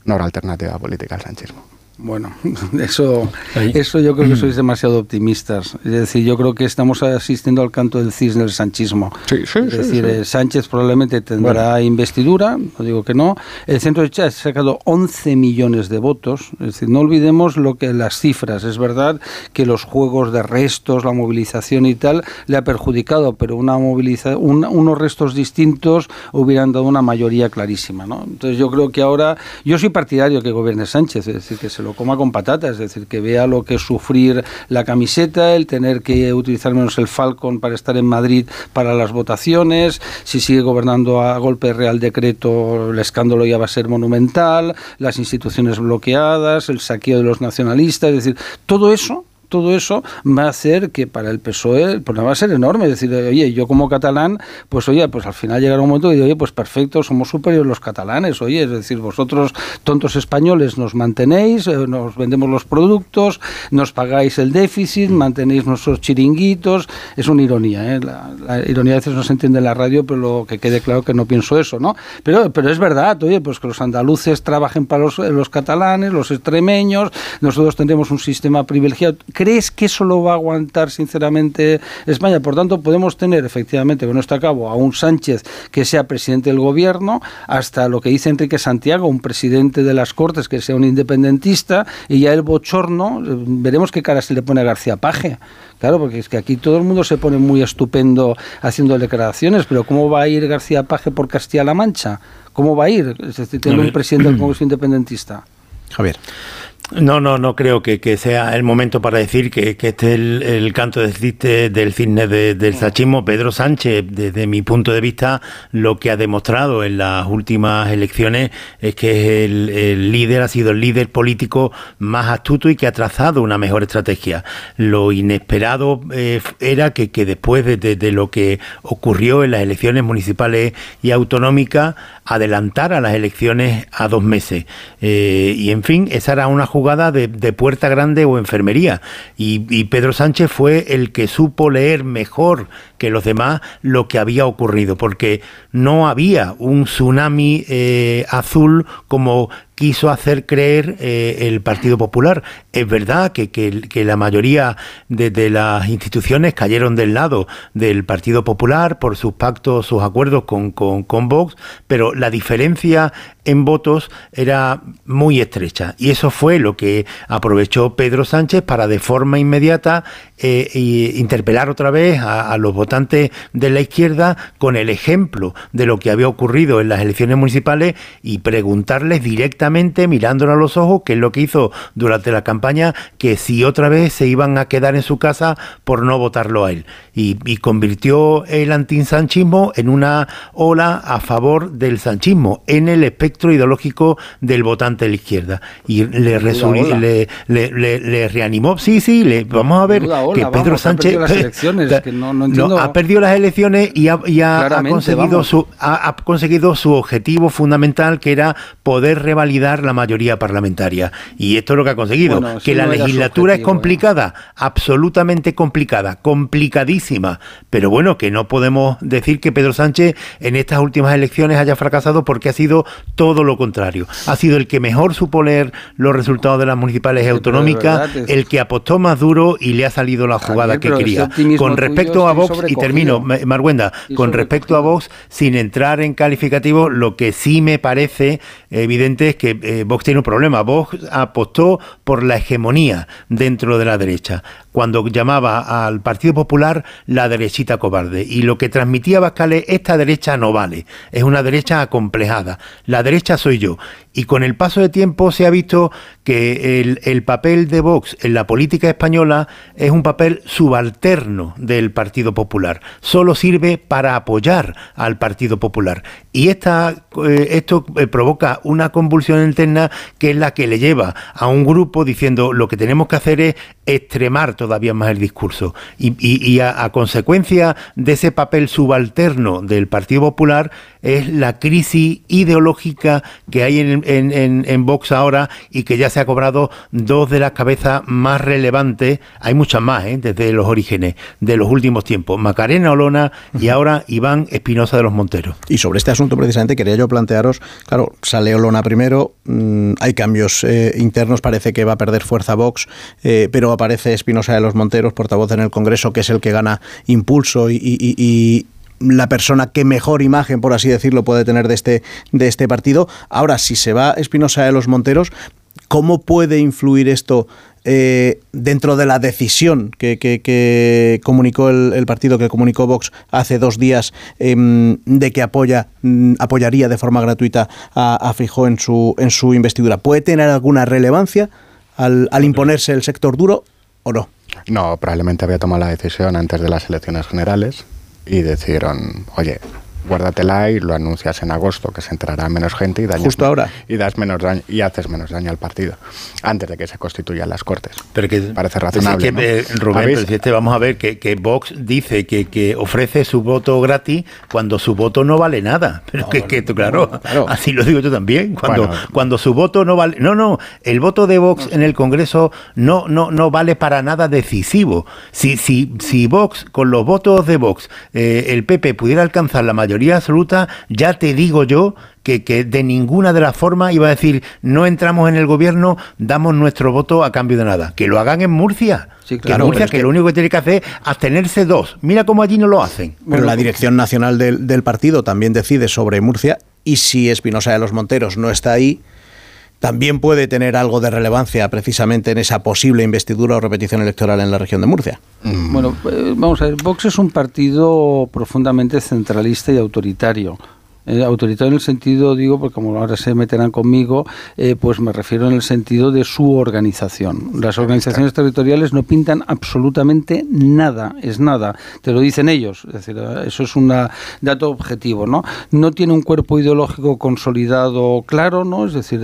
no habrá alternativa política al sanchismo. Bueno, eso, eso yo creo que sois demasiado optimistas. Es decir, yo creo que estamos asistiendo al canto del cisne del sanchismo. es decir, eh, Sánchez probablemente tendrá investidura, no digo que no. El centro de ha sacado 11 millones de votos. Es decir, no olvidemos lo que las cifras. Es verdad que los juegos de restos, la movilización y tal, le ha perjudicado, pero una moviliza, unos restos distintos hubieran dado una mayoría clarísima. ¿no? Entonces yo creo que ahora, yo soy partidario que gobierne Sánchez, es decir, que se lo coma con patatas, es decir, que vea lo que sufrir la camiseta, el tener que utilizar menos el Falcon para estar en Madrid para las votaciones, si sigue gobernando a golpe real decreto, el escándalo ya va a ser monumental, las instituciones bloqueadas, el saqueo de los nacionalistas, es decir, todo eso todo eso va a hacer que para el PSOE pues va a ser enorme. Es decir, oye, yo como catalán, pues oye, pues al final llegará un momento y oye, pues perfecto, somos superiores los catalanes, oye, es decir, vosotros tontos españoles nos mantenéis, eh, nos vendemos los productos, nos pagáis el déficit, mantenéis nuestros chiringuitos. Es una ironía, ¿eh? la, ironía a veces no se entiende en la radio, pero lo que quede claro que no pienso eso, ¿no? Pero, pero es verdad, oye, pues que los andaluces trabajen para los, los catalanes, los extremeños, nosotros tendremos un sistema privilegiado ¿Crees que eso lo va a aguantar sinceramente España? Por tanto, podemos tener efectivamente con esto a cabo a un Sánchez que sea presidente del gobierno, hasta lo que dice Enrique Santiago, un presidente de las Cortes que sea un independentista, y ya el bochorno, eh, veremos qué cara se le pone a García Paje. Claro, porque es que aquí todo el mundo se pone muy estupendo haciendo declaraciones, pero ¿cómo va a ir García Paje por Castilla-La Mancha? ¿Cómo va a ir? Es decir, tener un presidente del Congreso independentista. Javier. No, no, no creo que, sea el momento para decir que, que este es el, canto del, del cisne del sachismo. Pedro Sánchez, desde mi punto de vista, lo que ha demostrado en las últimas elecciones es que es el, líder, ha sido el líder político más astuto y que ha trazado una mejor estrategia. Lo inesperado eh, era que, después de, lo que ocurrió en las elecciones municipales y autonómicas, adelantara las elecciones a dos meses. Eh, y en fin, esa era una jugada de, puerta grande o enfermería. Y, Pedro Sánchez fue el que supo leer mejor que los demás lo que había ocurrido, porque no había un tsunami eh, azul como quiso hacer creer eh, el Partido Popular. Es verdad que, que, la mayoría de, las instituciones cayeron del lado del Partido Popular por sus pactos, sus acuerdos con, con, Vox, pero la diferencia en votos era muy estrecha. Y eso fue lo que aprovechó Pedro Sánchez para de forma inmediata eh, interpelar otra vez a, los votantes de la izquierda con el ejemplo de lo que había ocurrido en las elecciones municipales y preguntarles directamente, mirándolo a los ojos, qué es lo que hizo durante la campaña, que si otra vez se iban a quedar en su casa por no votarlo a él. Y, y convirtió el antinsanchismo en una ola a favor del sanchismo, en el espectro ideológico del votante de la izquierda. Y le, le, le, le, reanimó. Sí, sí, le, vamos a ver que Pedro Sánchez ha perdido las elecciones y ha, conseguido, su, ha, conseguido su objetivo fundamental, que era poder revalidar la mayoría parlamentaria. Y esto es lo que ha conseguido. que la legislatura es ¿eh? complicada, absolutamente complicada, complicadísima. Pero bueno, que no podemos decir que Pedro Sánchez en estas últimas elecciones haya fracasado porque ha sido todo lo contrario. Ha sido el que mejor supo leer los resultados de las municipales autonómicas, el que apostó más duro y le ha salido la jugada que quería. Con respecto a Vox, y termino, Marguenda, con respecto a Vox, sin entrar en calificativo, lo que sí me parece evidente es que eh, Vox tiene un problema. Vox apostó por la hegemonía dentro de la derecha cuando llamaba al Partido Popular la derechita cobarde. Y lo que transmitía Bascale, esta derecha no vale, es una derecha acomplejada. La derecha soy yo. Y con el paso de tiempo se ha visto que el, papel de Vox en la política española es un papel subalterno del Partido Popular. Solo sirve para apoyar al Partido Popular. Y esta, eh, esto eh, provoca una convulsión interna que es la que le lleva a un grupo diciendo lo que tenemos que hacer es extremar todavía más el discurso. Y, a, consecuencia de ese papel subalterno del Partido Popular es la crisis ideológica que hay en, en, en, Vox ahora y que ya se ha cobrado dos de las cabezas más relevantes, hay muchas más, ¿eh? desde los orígenes de los últimos tiempos, Macarena Olona y ahora Iván Espinosa de los Monteros. Y sobre este asunto precisamente quería yo plantearos, claro, sale Olona primero, mm, hay cambios eh, internos, parece que va a perder fuerza Vox, eh, pero aparece Espinosa de los Monteros, portavoz en el Congreso, que es el que gana impulso y la persona que mejor imagen, por así decirlo, puede tener de este, de este partido. Ahora, si se va Espinosa de los Monteros, ¿cómo puede influir esto eh, dentro de la decisión que, comunicó el, partido, que comunicó Vox hace dos días, em, de que apoya, mm, apoyaría de forma gratuita a, a en su, en su investidura? ¿Puede tener alguna relevancia al, al imponerse el sector duro o no? No, probablemente había tomado la decisión antes de las elecciones generales y decidieron, oye, guárdatela y lo anuncias en agosto, que se entrará menos gente y dañas Justo ahora. y das menos daño y haces menos daño al partido antes de que se constituyan las cortes. Pero que parece razonable. que, eh, Rubén, este, vamos a ver que, que Vox dice que, que, ofrece su voto gratis cuando su voto no vale nada. Pero que, que claro, así lo digo yo también. Cuando, cuando su voto no vale. No, no, el voto de Vox en el Congreso no, no, no vale para nada decisivo. Si, si, si Vox, con los votos de Vox, eh, el PP pudiera alcanzar la mayoría absoluta, ya te digo yo que, que, de ninguna de las formas iba a decir no entramos en el gobierno, damos nuestro voto a cambio de nada. Que lo hagan en Murcia. que Murcia, que, lo único que tiene que hacer es abstenerse dos. Mira cómo allí no lo hacen. Pero la dirección nacional del, del partido también decide sobre Murcia y si Espinosa de los Monteros no está ahí, también puede tener algo de relevancia precisamente en esa posible investidura o repetición electoral en la región de Murcia. Bueno, eh, vamos a ver, Vox es un partido profundamente centralista y autoritario. Eh, autoritario en el sentido, digo, porque como ahora se meterán conmigo, eh, pues me refiero en el sentido de su organización. Las organizaciones territoriales no pintan absolutamente nada, es nada. Te lo dicen ellos. Es decir, eso es un dato objetivo, ¿no? No tiene un cuerpo ideológico consolidado claro, ¿no? Es decir,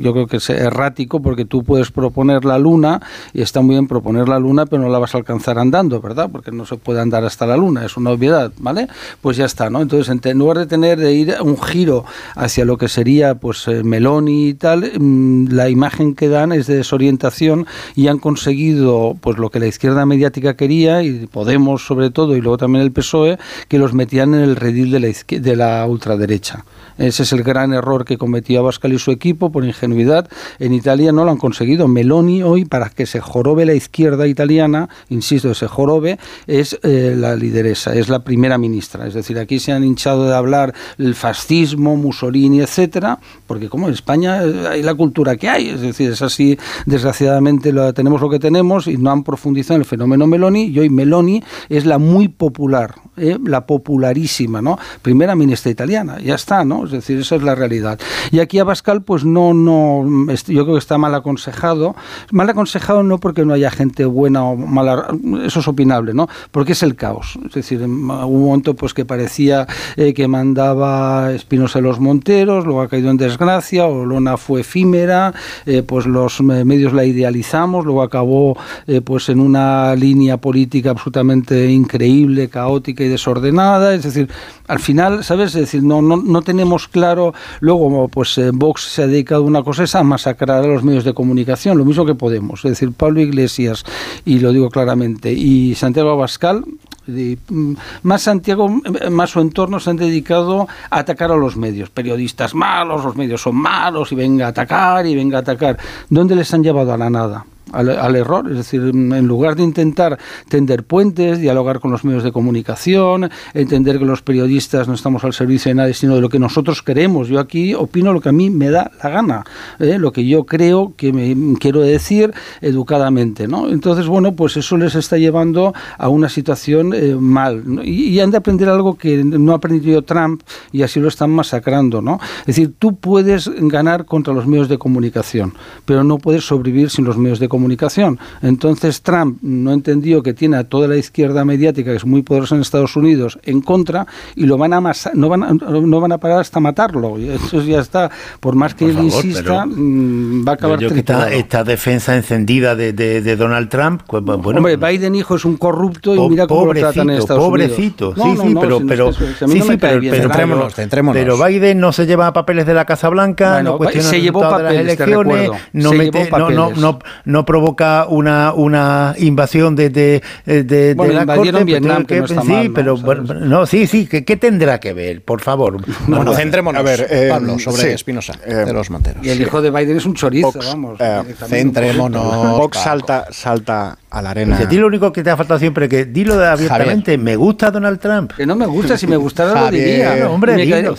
yo creo que es errático porque tú puedes proponer la luna y está muy bien proponer la luna, pero no la vas a alcanzar andando, ¿verdad? Porque no se puede andar hasta la luna, es una obviedad, ¿vale? Pues ya está, ¿no? Entonces, en lugar de tener de ir un giro hacia lo que sería pues eh, Meloni y tal, mm, la imagen que dan es de desorientación y han conseguido pues lo que la izquierda mediática quería y Podemos sobre todo y luego también el PSOE que los metían en el redil de la, de la ultraderecha. Ese es el gran error que cometió Abascal y su equipo por ingenuidad. En Italia no lo han conseguido. Meloni hoy, para que se jorobe la izquierda italiana, insisto, se jorobe, es eh, la lideresa, es la primera ministra. Es decir, aquí se han hinchado de hablar el fascismo, Mussolini, etcétera, porque como en España eh, hay la cultura que hay. Es decir, es así, desgraciadamente lo, tenemos lo que tenemos y no han profundizado en el fenómeno Meloni. Y hoy Meloni es la muy popular, eh, la popularísima, ¿no? Primera ministra italiana. Ya está, ¿no? Es decir, esa es la realidad. Y aquí Abascal, pues no, no, yo creo que está mal aconsejado. Mal aconsejado no porque no haya gente buena o mala, eso es opinable, ¿no? Porque es el caos. Es decir, en momento pues que parecía eh, que mandaba Espinosa los Monteros, luego ha caído en desgracia, Olona fue efímera, eh, pues los medios la idealizamos, luego acabó eh, pues en una línea política absolutamente increíble, caótica y desordenada. Es decir, al final, ¿sabes? Es decir, no, no, no tenemos claro, luego pues eh, Vox se ha dedicado una cosa es a masacrar a los medios de comunicación, lo mismo que Podemos, es decir, Pablo Iglesias, y lo digo claramente, y Santiago Abascal, mm, más Santiago, eh, más su entorno se han dedicado a atacar a los medios, periodistas malos, los medios son malos y venga a atacar y venga a atacar. ¿Dónde les han llevado a la nada? Al, error, es decir, en lugar de intentar tender puentes, dialogar con los medios de comunicación, entender que los periodistas no estamos al servicio de nadie, sino de lo que nosotros queremos. Yo aquí opino lo que a mí me da la gana, ¿eh? lo que yo creo que me quiero decir educadamente, ¿no? Entonces, bueno, pues eso les está llevando a una situación eh, mal. Y, han de aprender algo que no ha aprendido Trump y así lo están masacrando, ¿no? Es decir, tú puedes ganar contra los medios de comunicación, pero no puedes sobrevivir sin los medios de comunicación comunicación. Entonces Trump no entendió que tiene a toda la izquierda mediática, que es muy poderosa en Estados Unidos, en contra y lo van a no van a, no van a parar hasta matarlo. Y eso ya está. Por más que él insista, mm, va a acabar yo esta, esta, defensa encendida de, de, Donald Trump, pues, bueno, Hombre, Biden hijo es un corrupto y mira cómo lo tratan en Estados pobrecito, Unidos. sí, sí, pero, pero, sí, sí, pero, centrémonos, centrémonos. pero Biden no se lleva papeles de la Casa Blanca, no cuestiona se llevó papeles, de las elecciones, no, mete, no, no, no, no provoca una, una invasión de, de, de, bueno, de la corte, Vietnam, que, no está sí, mal, pero no, sí, sí, ¿qué, ¿qué, tendrá que ver? Por favor. Bueno, centrémonos, a ver, eh, Pablo, sobre sí, Espinosa, eh, de los Monteros. Y el hijo de Biden es un chorizo, Vox, vamos. Eh, centrémonos. Vox salta, salta a la arena. Pues a ti lo único que te ha faltado siempre es que dilo abiertamente, Javier. me gusta Donald Trump. Que no me gusta, si me gustara Javier, lo diría. No, hombre, dilo,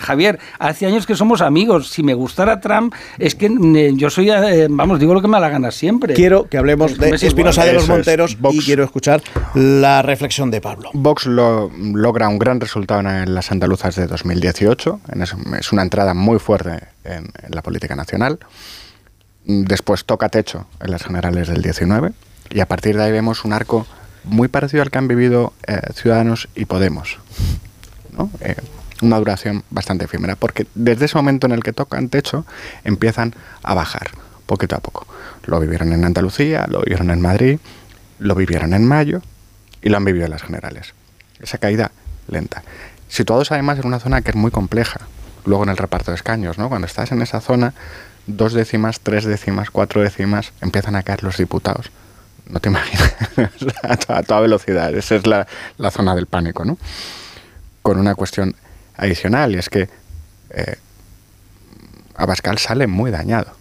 Javier, hace años que somos amigos, si me gustara Trump, es que yo soy, vamos, digo lo que me da la gana siempre. Quiero que hablemos de Espinosa de los Monteros y quiero escuchar la reflexión de Pablo. Vox lo, logra un gran resultado en las andaluzas de 2018, es una entrada muy fuerte en, en la política nacional. Después toca techo en las generales del 19 y a partir de ahí vemos un arco muy parecido al que han vivido eh, Ciudadanos y Podemos. ¿no? Eh, una duración bastante efímera, porque desde ese momento en el que tocan techo empiezan a bajar, poquito a poco. Lo vivieron en Andalucía, lo vivieron en Madrid, lo vivieron en mayo y lo han vivido en las generales. Esa caída lenta. Situados además en una zona que es muy compleja, luego en el reparto de escaños, ¿no? Cuando estás en esa zona, dos décimas, tres décimas, cuatro décimas, empiezan a caer los diputados no te imaginas, a, toda, velocidad. Esa es la, zona del pánico, ¿no? Con una cuestión adicional, y es que eh, Abascal sale muy dañado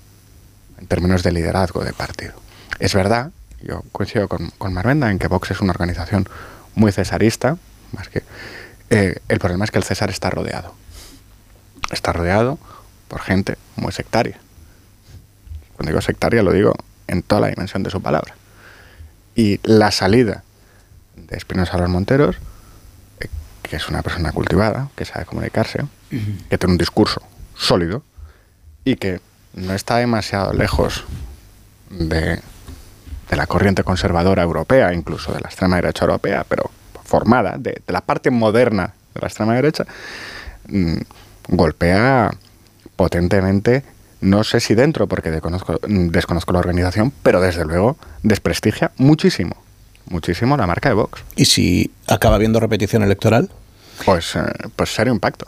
en términos de liderazgo de partido. Es verdad, yo coincido con, con Marvenda en que Vox es una organización muy cesarista, más que... Eh, el problema es que el César está rodeado. Está rodeado por gente muy sectaria. Cuando digo sectaria lo digo en toda la dimensión de su palabra y la salida de Espinosa a los Monteros, eh, que es una persona cultivada, que sabe comunicarse, que tiene un discurso sólido y que no está demasiado lejos de, la corriente conservadora europea, incluso de la extrema derecha europea, pero formada, de, la parte moderna de la extrema derecha, mm, golpea potentemente, no sé si dentro, porque desconozco, desconozco la organización, pero desde luego desprestigia muchísimo, muchísimo la marca de Vox. ¿Y si acaba habiendo repetición electoral? Pues, eh, pues serio impacto.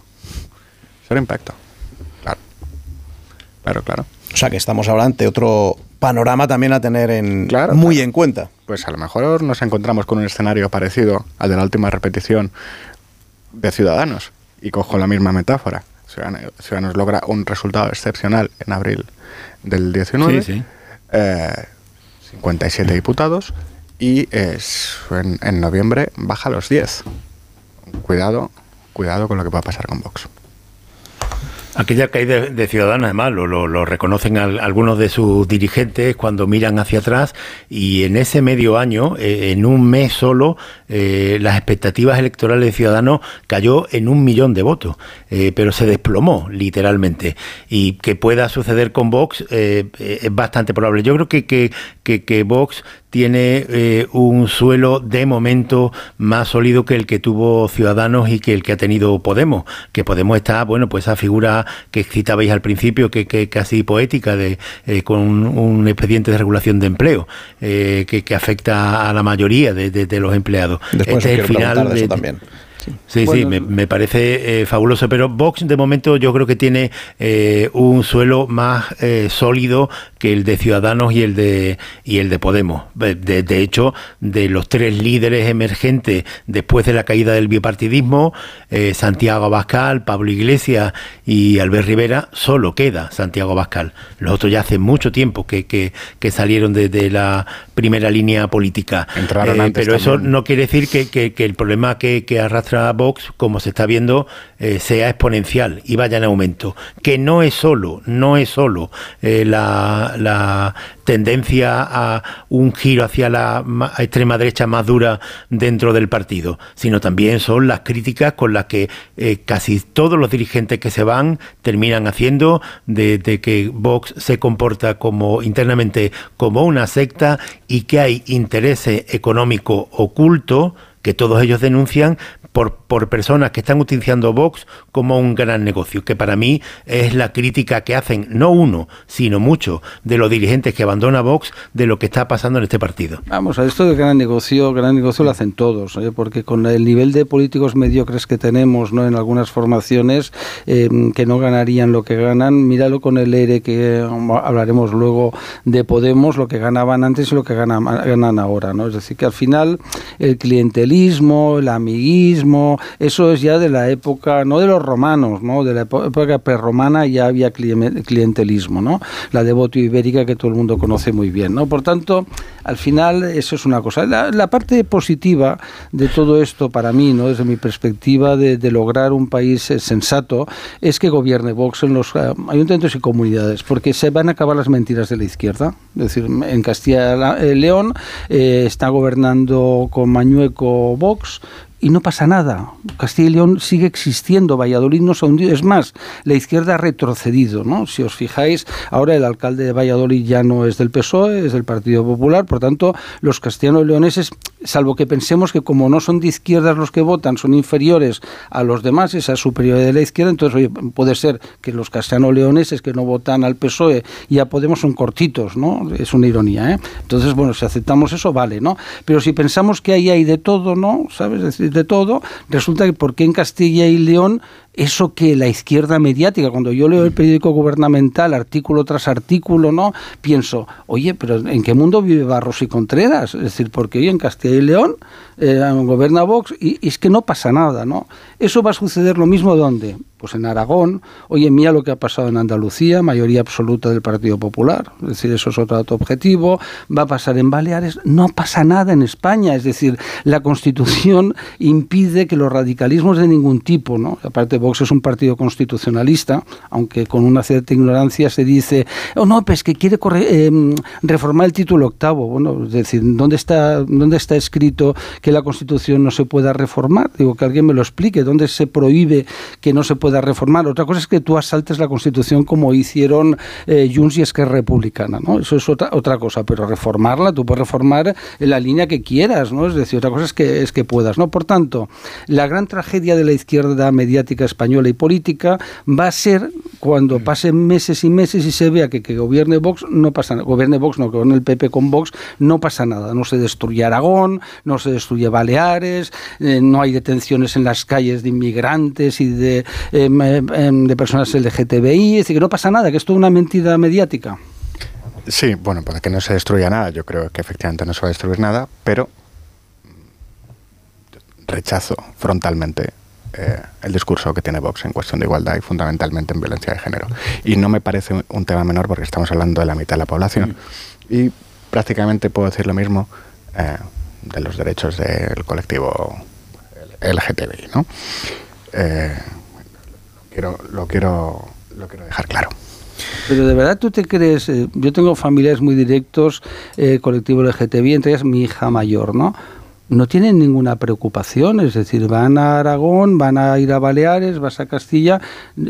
Serio impacto. Claro. Claro, claro. O sea que estamos hablando de otro panorama también a tener en, muy en cuenta. Pues a lo mejor nos encontramos con un escenario parecido al de la última repetición de Ciudadanos. Y cojo la misma metáfora. Ciudadanos, logra un resultado excepcional en abril del 19. Sí, sí. 57 diputados y en, en, noviembre baja a los 10. Cuidado, cuidado con lo que pueda pasar con Vox. Aquella caída de, Ciudadanos, además, lo, lo, reconocen algunos de sus dirigentes cuando miran hacia atrás y en ese medio año, eh, en un mes solo, eh, las expectativas electorales de Ciudadanos cayó en un millón de votos, eh, pero se desplomó literalmente. Y que pueda suceder con Vox es bastante probable. Yo creo que, que, que, que Vox tiene eh, un suelo de momento más sólido que el que tuvo Ciudadanos y que el que ha tenido Podemos, que Podemos está, bueno, pues esa figura que citabais al principio, que, que casi poética, de eh, con un, expediente de regulación de empleo, eh, que, que, afecta a la mayoría de, de, los empleados. Después este es el final de, eso también. Sí, sí, me, parece eh, fabuloso, pero Vox de momento yo creo que tiene eh, un suelo más eh, sólido que el de Ciudadanos y el de y el de Podemos. De, hecho, de los tres líderes emergentes después de la caída del bipartidismo, Santiago Abascal, Pablo Iglesias y Albert Rivera, solo queda Santiago Abascal. Los otros ya hace mucho tiempo que, que, salieron de, la primera línea política. pero eso no quiere decir que, que el problema que, arrastra Vox, como se está viendo, eh, sea exponencial y vaya en aumento. Que no es solo, no es solo eh, la, tendencia a un giro hacia la extrema derecha más dura dentro del partido, sino también son las críticas con las que eh, casi todos los dirigentes que se van terminan haciendo de, de que Vox se comporta como internamente como una secta y que hay interés económico oculto que todos ellos denuncian, por, por personas que están utilizando Vox como un gran negocio, que para mí es la crítica que hacen no uno, sino muchos de los dirigentes que abandona Vox de lo que está pasando en este partido. Vamos, a esto de gran negocio, gran negocio lo hacen todos, ¿eh? porque con el nivel de políticos mediocres que tenemos ¿no? en algunas formaciones em, que no ganarían lo que ganan, míralo con el ERE que hablaremos luego de Podemos, lo que ganaban antes y lo que ganan, ganan ahora, ¿no? Es decir, que al final el clientelismo, el amiguismo, eso es ya de la época, no de los romanos, ¿no? de la época prerromana ya había clientelismo, ¿no? la devoto ibérica que todo el mundo conoce muy bien. ¿no? Por tanto, al final eso es una cosa. La, parte positiva de todo esto para mí, ¿no? desde mi perspectiva de, lograr un país eh, sensato, es que gobierne Vox en los eh, ayuntamientos y comunidades, porque se van a acabar las mentiras de la izquierda. Es decir, en Castilla y León eh, está gobernando con Mañueco Vox, y no pasa nada. Castilla y León sigue existiendo, Valladolid no se ha hundido. Es más, la izquierda ha retrocedido, ¿no? Si os fijáis, ahora el alcalde de Valladolid ya no es del PSOE, es del Partido Popular, por tanto, los castellanos leoneses, salvo que pensemos que como no son de izquierdas los que votan, son inferiores a los demás, esa superioridad de la izquierda, entonces oye, puede ser que los castellanos leoneses que no votan al PSOE y a Podemos son cortitos, ¿no? Es una ironía, ¿eh? Entonces, bueno, si aceptamos eso, vale, ¿no? Pero si pensamos que ahí hay de todo, ¿no? ¿Sabes? decir, de todo, resulta que porque en Castilla y León eso que la izquierda mediática, cuando yo leo el periódico gubernamental, artículo tras artículo, ¿no? Pienso, oye, pero ¿en qué mundo vive Barros y Contreras? Es decir, porque hoy en Castilla y León eh, gobierna Vox y, es que no pasa nada, ¿no? Eso va a suceder lo mismo donde? Pues en Aragón, oye, mira lo que ha pasado en Andalucía, mayoría absoluta del Partido Popular, es decir, eso es otro dato objetivo, va a pasar en Baleares, no pasa nada en España, es decir, la Constitución impide que los radicalismos de ningún tipo, ¿no? Aparte, Vox es un partido constitucionalista, aunque con una cierta ignorancia se dice, oh no, pues que quiere em, reformar el título octavo, bueno, es decir, ¿dónde está, ¿dónde está escrito que la Constitución no se pueda reformar? Digo, que alguien me lo explique, ¿dónde se prohíbe que no se pueda reformar. Otra cosa es que tú asaltes la Constitución como hicieron eh, Junts y Esquerra Republicana, ¿no? Eso es otra, otra cosa, pero reformarla, tú puedes reformar en la línea que quieras, ¿no? Es decir, otra cosa es que, es que puedas, ¿no? Por tanto, la gran tragedia de la izquierda mediática española y política va a ser cuando mm. pasen meses y meses y se vea que, que gobierne Vox, no pasa nada, gobierne Vox, no, que gobierne el PP con Vox, no pasa nada, no se destruye Aragón, no se destruye Baleares, eh, no hay detenciones en las calles de inmigrantes y de eh, Em, em, de personas LGTBI, es decir, que no pasa nada, que es toda una mentira mediática. Sí, bueno, para que no se destruya nada, yo creo que efectivamente no se va a destruir nada, pero rechazo frontalmente eh, el discurso que tiene Vox en cuestión de igualdad y fundamentalmente en violencia de género. Y no me parece un tema menor porque estamos hablando de la mitad de la población. Mm. Y prácticamente puedo decir lo mismo eh, de los derechos del colectivo LGTBI, ¿no? Eh, quiero, lo, quiero, lo quiero dejar claro. Pero de verdad tú te crees, eh, yo tengo familiares muy directos, eh, colectivo LGTBI, entre ellas mi hija mayor, ¿no? No tienen ninguna preocupación, es decir, van a Aragón, van a ir a Baleares, vas a Castilla,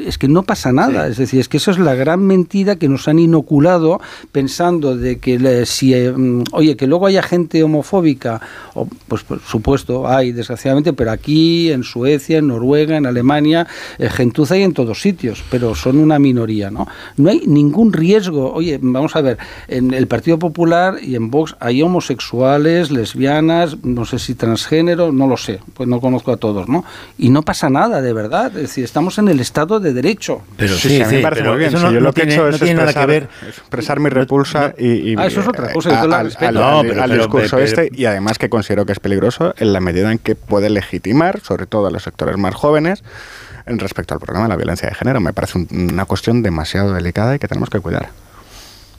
es que no pasa nada, es decir, es que eso es la gran mentira que nos han inoculado pensando de que si, eh, mm, oye, que luego haya gente homofóbica, o, pues por supuesto, hay desgraciadamente, pero aquí, en Suecia, en Noruega, en Alemania, eh, gentuza hay en todos sitios, pero son una minoría, ¿no? No hay ningún riesgo, oye, vamos a ver, en el Partido Popular y en Vox hay homosexuales, lesbianas, no sé si transgénero, no lo sé, pues no conozco a todos, ¿no? Y no pasa nada, de verdad, es decir, estamos en el Estado de Derecho. Pero sí, a mí me parece muy bien. yo lo que he hecho es expresar, ver. expresar mi repulsa y, Ah, eso es otra cosa, yo no, pero, al discurso este y además que considero que es peligroso en la medida en que puede legitimar, sobre todo a los sectores más jóvenes, en respecto al problema de la violencia de género. Me parece una cuestión demasiado delicada y que tenemos que cuidar.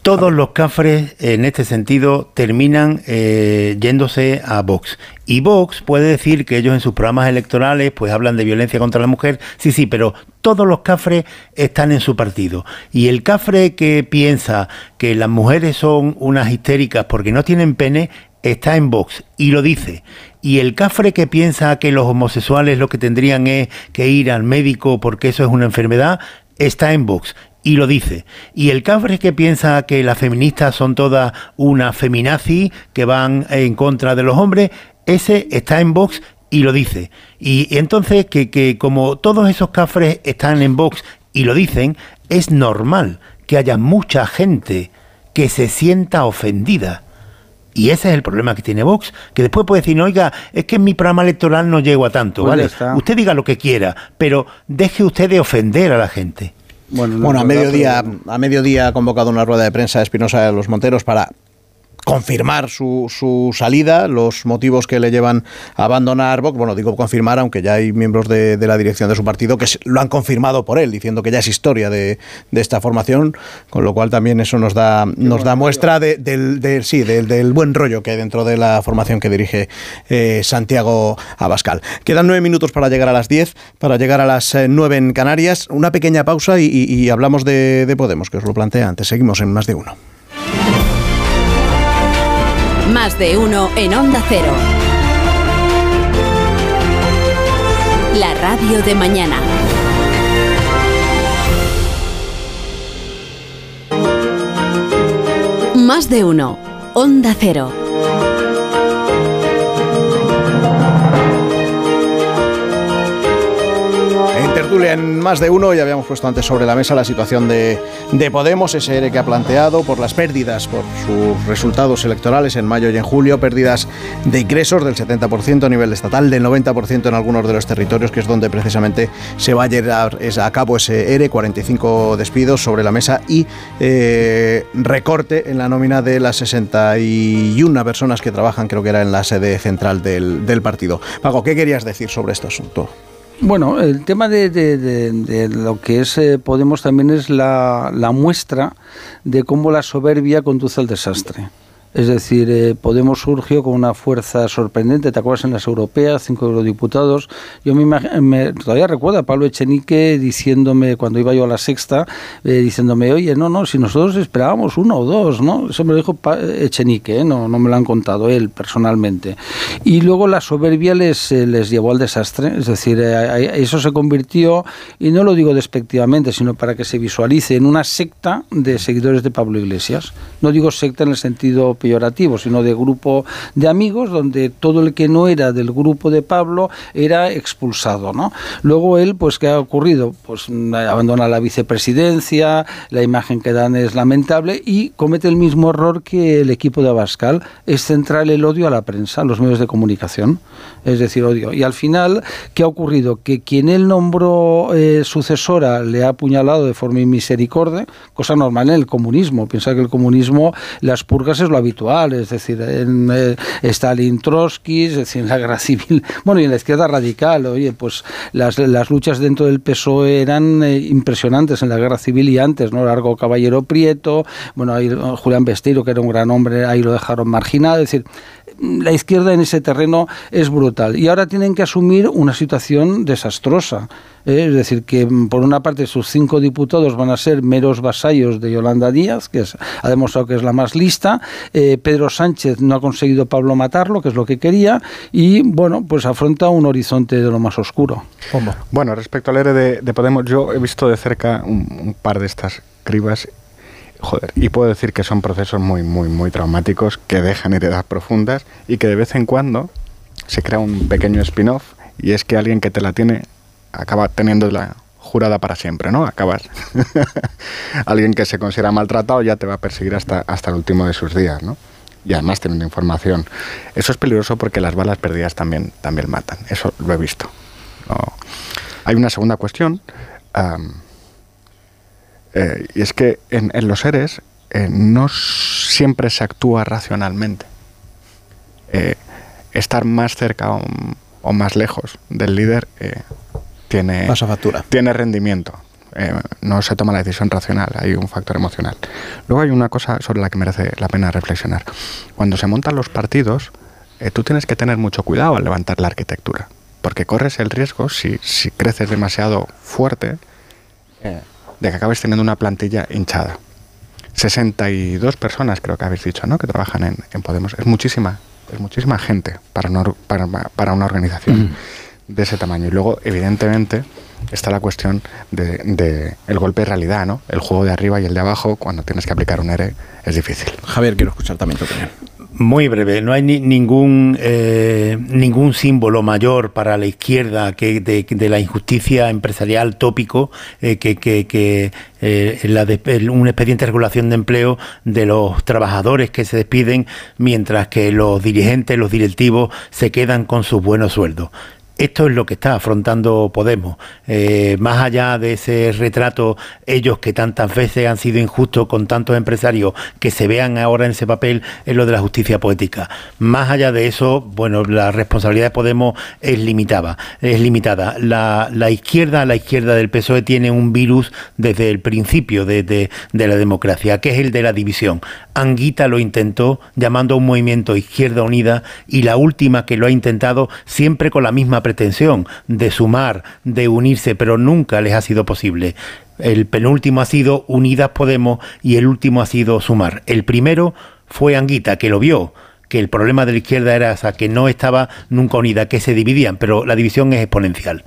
Todos los cafres en este sentido terminan eh, yéndose a Vox. Y Vox puede decir que ellos en sus programas electorales pues hablan de violencia contra la mujer. Sí, sí, pero todos los cafres están en su partido. Y el cafre que piensa que las mujeres son unas histéricas porque no tienen pene está en Vox y lo dice. Y el cafre que piensa que los homosexuales lo que tendrían es que ir al médico porque eso es una enfermedad está en Vox y lo dice. Y el cafre que piensa que las feministas son todas una feminazi que van en contra de los hombres, ese está en Vox y lo dice. Y, entonces que, que como todos esos cafres están en Vox y lo dicen, es normal que haya mucha gente que se sienta ofendida. Y ese es el problema que tiene Vox, que después puede decir, oiga, es que en mi programa electoral no llego a tanto, ¿vale? Usted diga lo que quiera, pero deje usted de ofender a la gente. Bueno, a mediodía, a mediodía ha convocado una rueda de prensa Espinosa de los Monteros para confirmar su, su, salida, los motivos que le llevan a abandonar Vox. Bueno, digo confirmar, aunque ya hay miembros de, la dirección de su partido que lo han confirmado por él, diciendo que ya es historia de, esta formación, con lo cual también eso nos da, nos da muestra del, sí, del, buen rollo que hay dentro de la formación que dirige eh, Santiago Abascal. Quedan nueve minutos para llegar a las diez, para llegar a las eh, nueve en Canarias. Una pequeña pausa y, y hablamos de, de Podemos, que os lo plantea antes. Seguimos en más de uno. Más de uno en Onda Cero. La radio de mañana. Más de uno. Onda Cero. En más de uno, ya habíamos puesto antes sobre la mesa la situación de, de Podemos, ese que ha planteado por las pérdidas, por sus resultados electorales en mayo y en julio, pérdidas de ingresos del 70% a nivel estatal, del 90% en algunos de los territorios, que es donde precisamente se va a llevar a cabo ese ERE, 45 despidos sobre la mesa y eh, recorte en la nómina de las 61 personas que trabajan, creo que era en la sede central del, del partido. Pago, ¿qué querías decir sobre este asunto? Bueno, el tema de, lo que es eh, Podemos también es la, la muestra de cómo la soberbia conduce al desastre. Es decir, eh, Podemos surgió con una fuerza sorprendente. ¿Te acuerdas en las europeas? Cinco eurodiputados. Yo me, me todavía recuerdo a Pablo Echenique diciéndome, cuando iba yo a la sexta, eh, diciéndome, oye, no, no, si nosotros esperábamos uno o dos, ¿no? Eso me lo dijo Echenique, ¿eh? no, no me lo han contado él personalmente. Y luego la soberbia les, les llevó al desastre. Es decir, eso se convirtió, y no lo digo despectivamente, sino para que se visualice, en una secta de seguidores de Pablo Iglesias. No digo secta en el sentido peyorativo, sino de grupo de amigos, donde todo el que no era del grupo de Pablo era expulsado. ¿no? Luego él, pues, ¿qué ha ocurrido? Pues abandona la vicepresidencia, la imagen que dan es lamentable y comete el mismo error que el equipo de Abascal, es centrar el odio a la prensa, a los medios de comunicación, es decir, odio. Y al final, ¿qué ha ocurrido? Que quien él nombró eh, sucesora le ha apuñalado de forma inmisericordia, cosa normal en el comunismo. Piensa que el comunismo, las purgas es lo habitual es decir, en eh, Stalin Trotsky, es decir, en la guerra civil, bueno, y en la izquierda radical, oye, pues las, las luchas dentro del PSOE eran eh, impresionantes en la guerra civil y antes, ¿no? Largo Caballero Prieto, bueno, ahí Julián Besteiro, que era un gran hombre, ahí lo dejaron marginado, es decir, la izquierda en ese terreno es brutal. Y ahora tienen que asumir una situación desastrosa. ¿Eh? Es decir, que mm, por una parte sus cinco diputados van a ser meros vasallos de Yolanda Díaz, que ha demostrado que es la más lista. Eh, Pedro Sánchez no ha conseguido Pablo matarlo, que es lo que quería. Y bueno, pues afronta un horizonte de lo más oscuro. Bueno, respecto al ERE de, Podemos, yo he visto de cerca un, un par de estas cribas Joder, y puedo decir que son procesos muy, muy, muy traumáticos que dejan heridas profundas y que de vez en cuando se crea un pequeño spin-off y es que alguien que te la tiene acaba teniendo la jurada para siempre, ¿no? Acabas. alguien que se considera maltratado ya te va a perseguir hasta, hasta el último de sus días, ¿no? Y además teniendo información. Eso es peligroso porque las balas perdidas también, también matan. Eso lo he visto. Hay una segunda cuestión. Eh, y es que en, los seres eh, no siempre se actúa racionalmente. Eh, estar más cerca o, más lejos del líder tiene, tiene rendimiento. no se toma la decisión racional, hay un factor emocional. Luego hay una cosa sobre la que merece la pena reflexionar. Cuando se montan los partidos, tú tienes que tener mucho cuidado al levantar la arquitectura, porque corres el riesgo, si, si creces demasiado fuerte, de que acabes teniendo una plantilla hinchada. 62 personas creo que habéis dicho, ¿no? Que trabajan en, Podemos. Es muchísima, es muchísima gente para una, para, una organización de ese tamaño. Y luego, evidentemente, está la cuestión de, de, el golpe de realidad, ¿no? El juego de arriba y el de abajo, cuando tienes que aplicar un ERE, es difícil. Javier, quiero escuchar también tu opinión. Muy breve, no hay ningún, eh, ningún símbolo mayor para la izquierda que de, la injusticia empresarial tópico eh, que, que, eh, la un expediente de regulación de empleo de los trabajadores que se despiden mientras que los dirigentes, los directivos se quedan con sus buenos sueldos. Esto es lo que está afrontando Podemos. Eh, más allá de ese retrato, ellos que tantas veces han sido injustos con tantos empresarios que se vean ahora en ese papel, es lo de la justicia poética. Más allá de eso, bueno, la responsabilidad de Podemos es limitada. Es limitada. La, izquierda, la izquierda del PSOE tiene un virus desde el principio de, de la democracia, que es el de la división. Anguita lo intentó llamando a un movimiento Izquierda Unida y la última que lo ha intentado siempre con la misma pretensión de sumar, de unirse, pero nunca les ha sido posible. El penúltimo ha sido Unidas Podemos y el último ha sido sumar. El primero fue Anguita, que lo vio, que el problema de la izquierda era esa, que no estaba nunca unida, que se dividían, pero la división es exponencial.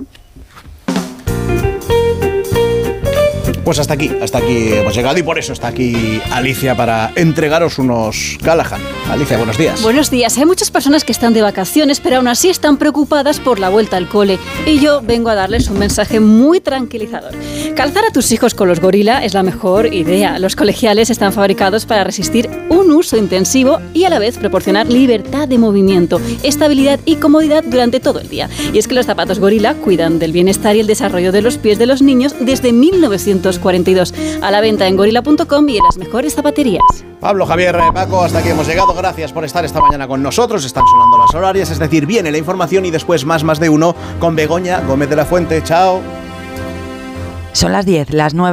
Pues hasta aquí, hasta aquí hemos llegado y por eso está aquí Alicia para entregaros unos Callahan. Alicia, buenos días. Buenos días. Hay muchas personas que están de vacaciones, pero aún así están preocupadas por la vuelta al cole. Y yo vengo a darles un mensaje muy tranquilizador. Calzar a tus hijos con los gorila es la mejor idea. Los colegiales están fabricados para resistir un uso intensivo y a la vez proporcionar libertad de movimiento, estabilidad y comodidad durante todo el día. Y es que los zapatos gorila cuidan del bienestar y el desarrollo de los pies de los niños desde 1900 242. A la venta en gorila.com y en las mejores zapaterías. Pablo, Javier, Paco, hasta aquí hemos llegado. Gracias por estar esta mañana con nosotros. Están sonando las horarias, es decir, viene la información y después más más de uno con Begoña Gómez de la Fuente. Chao. Son las 10, las 9.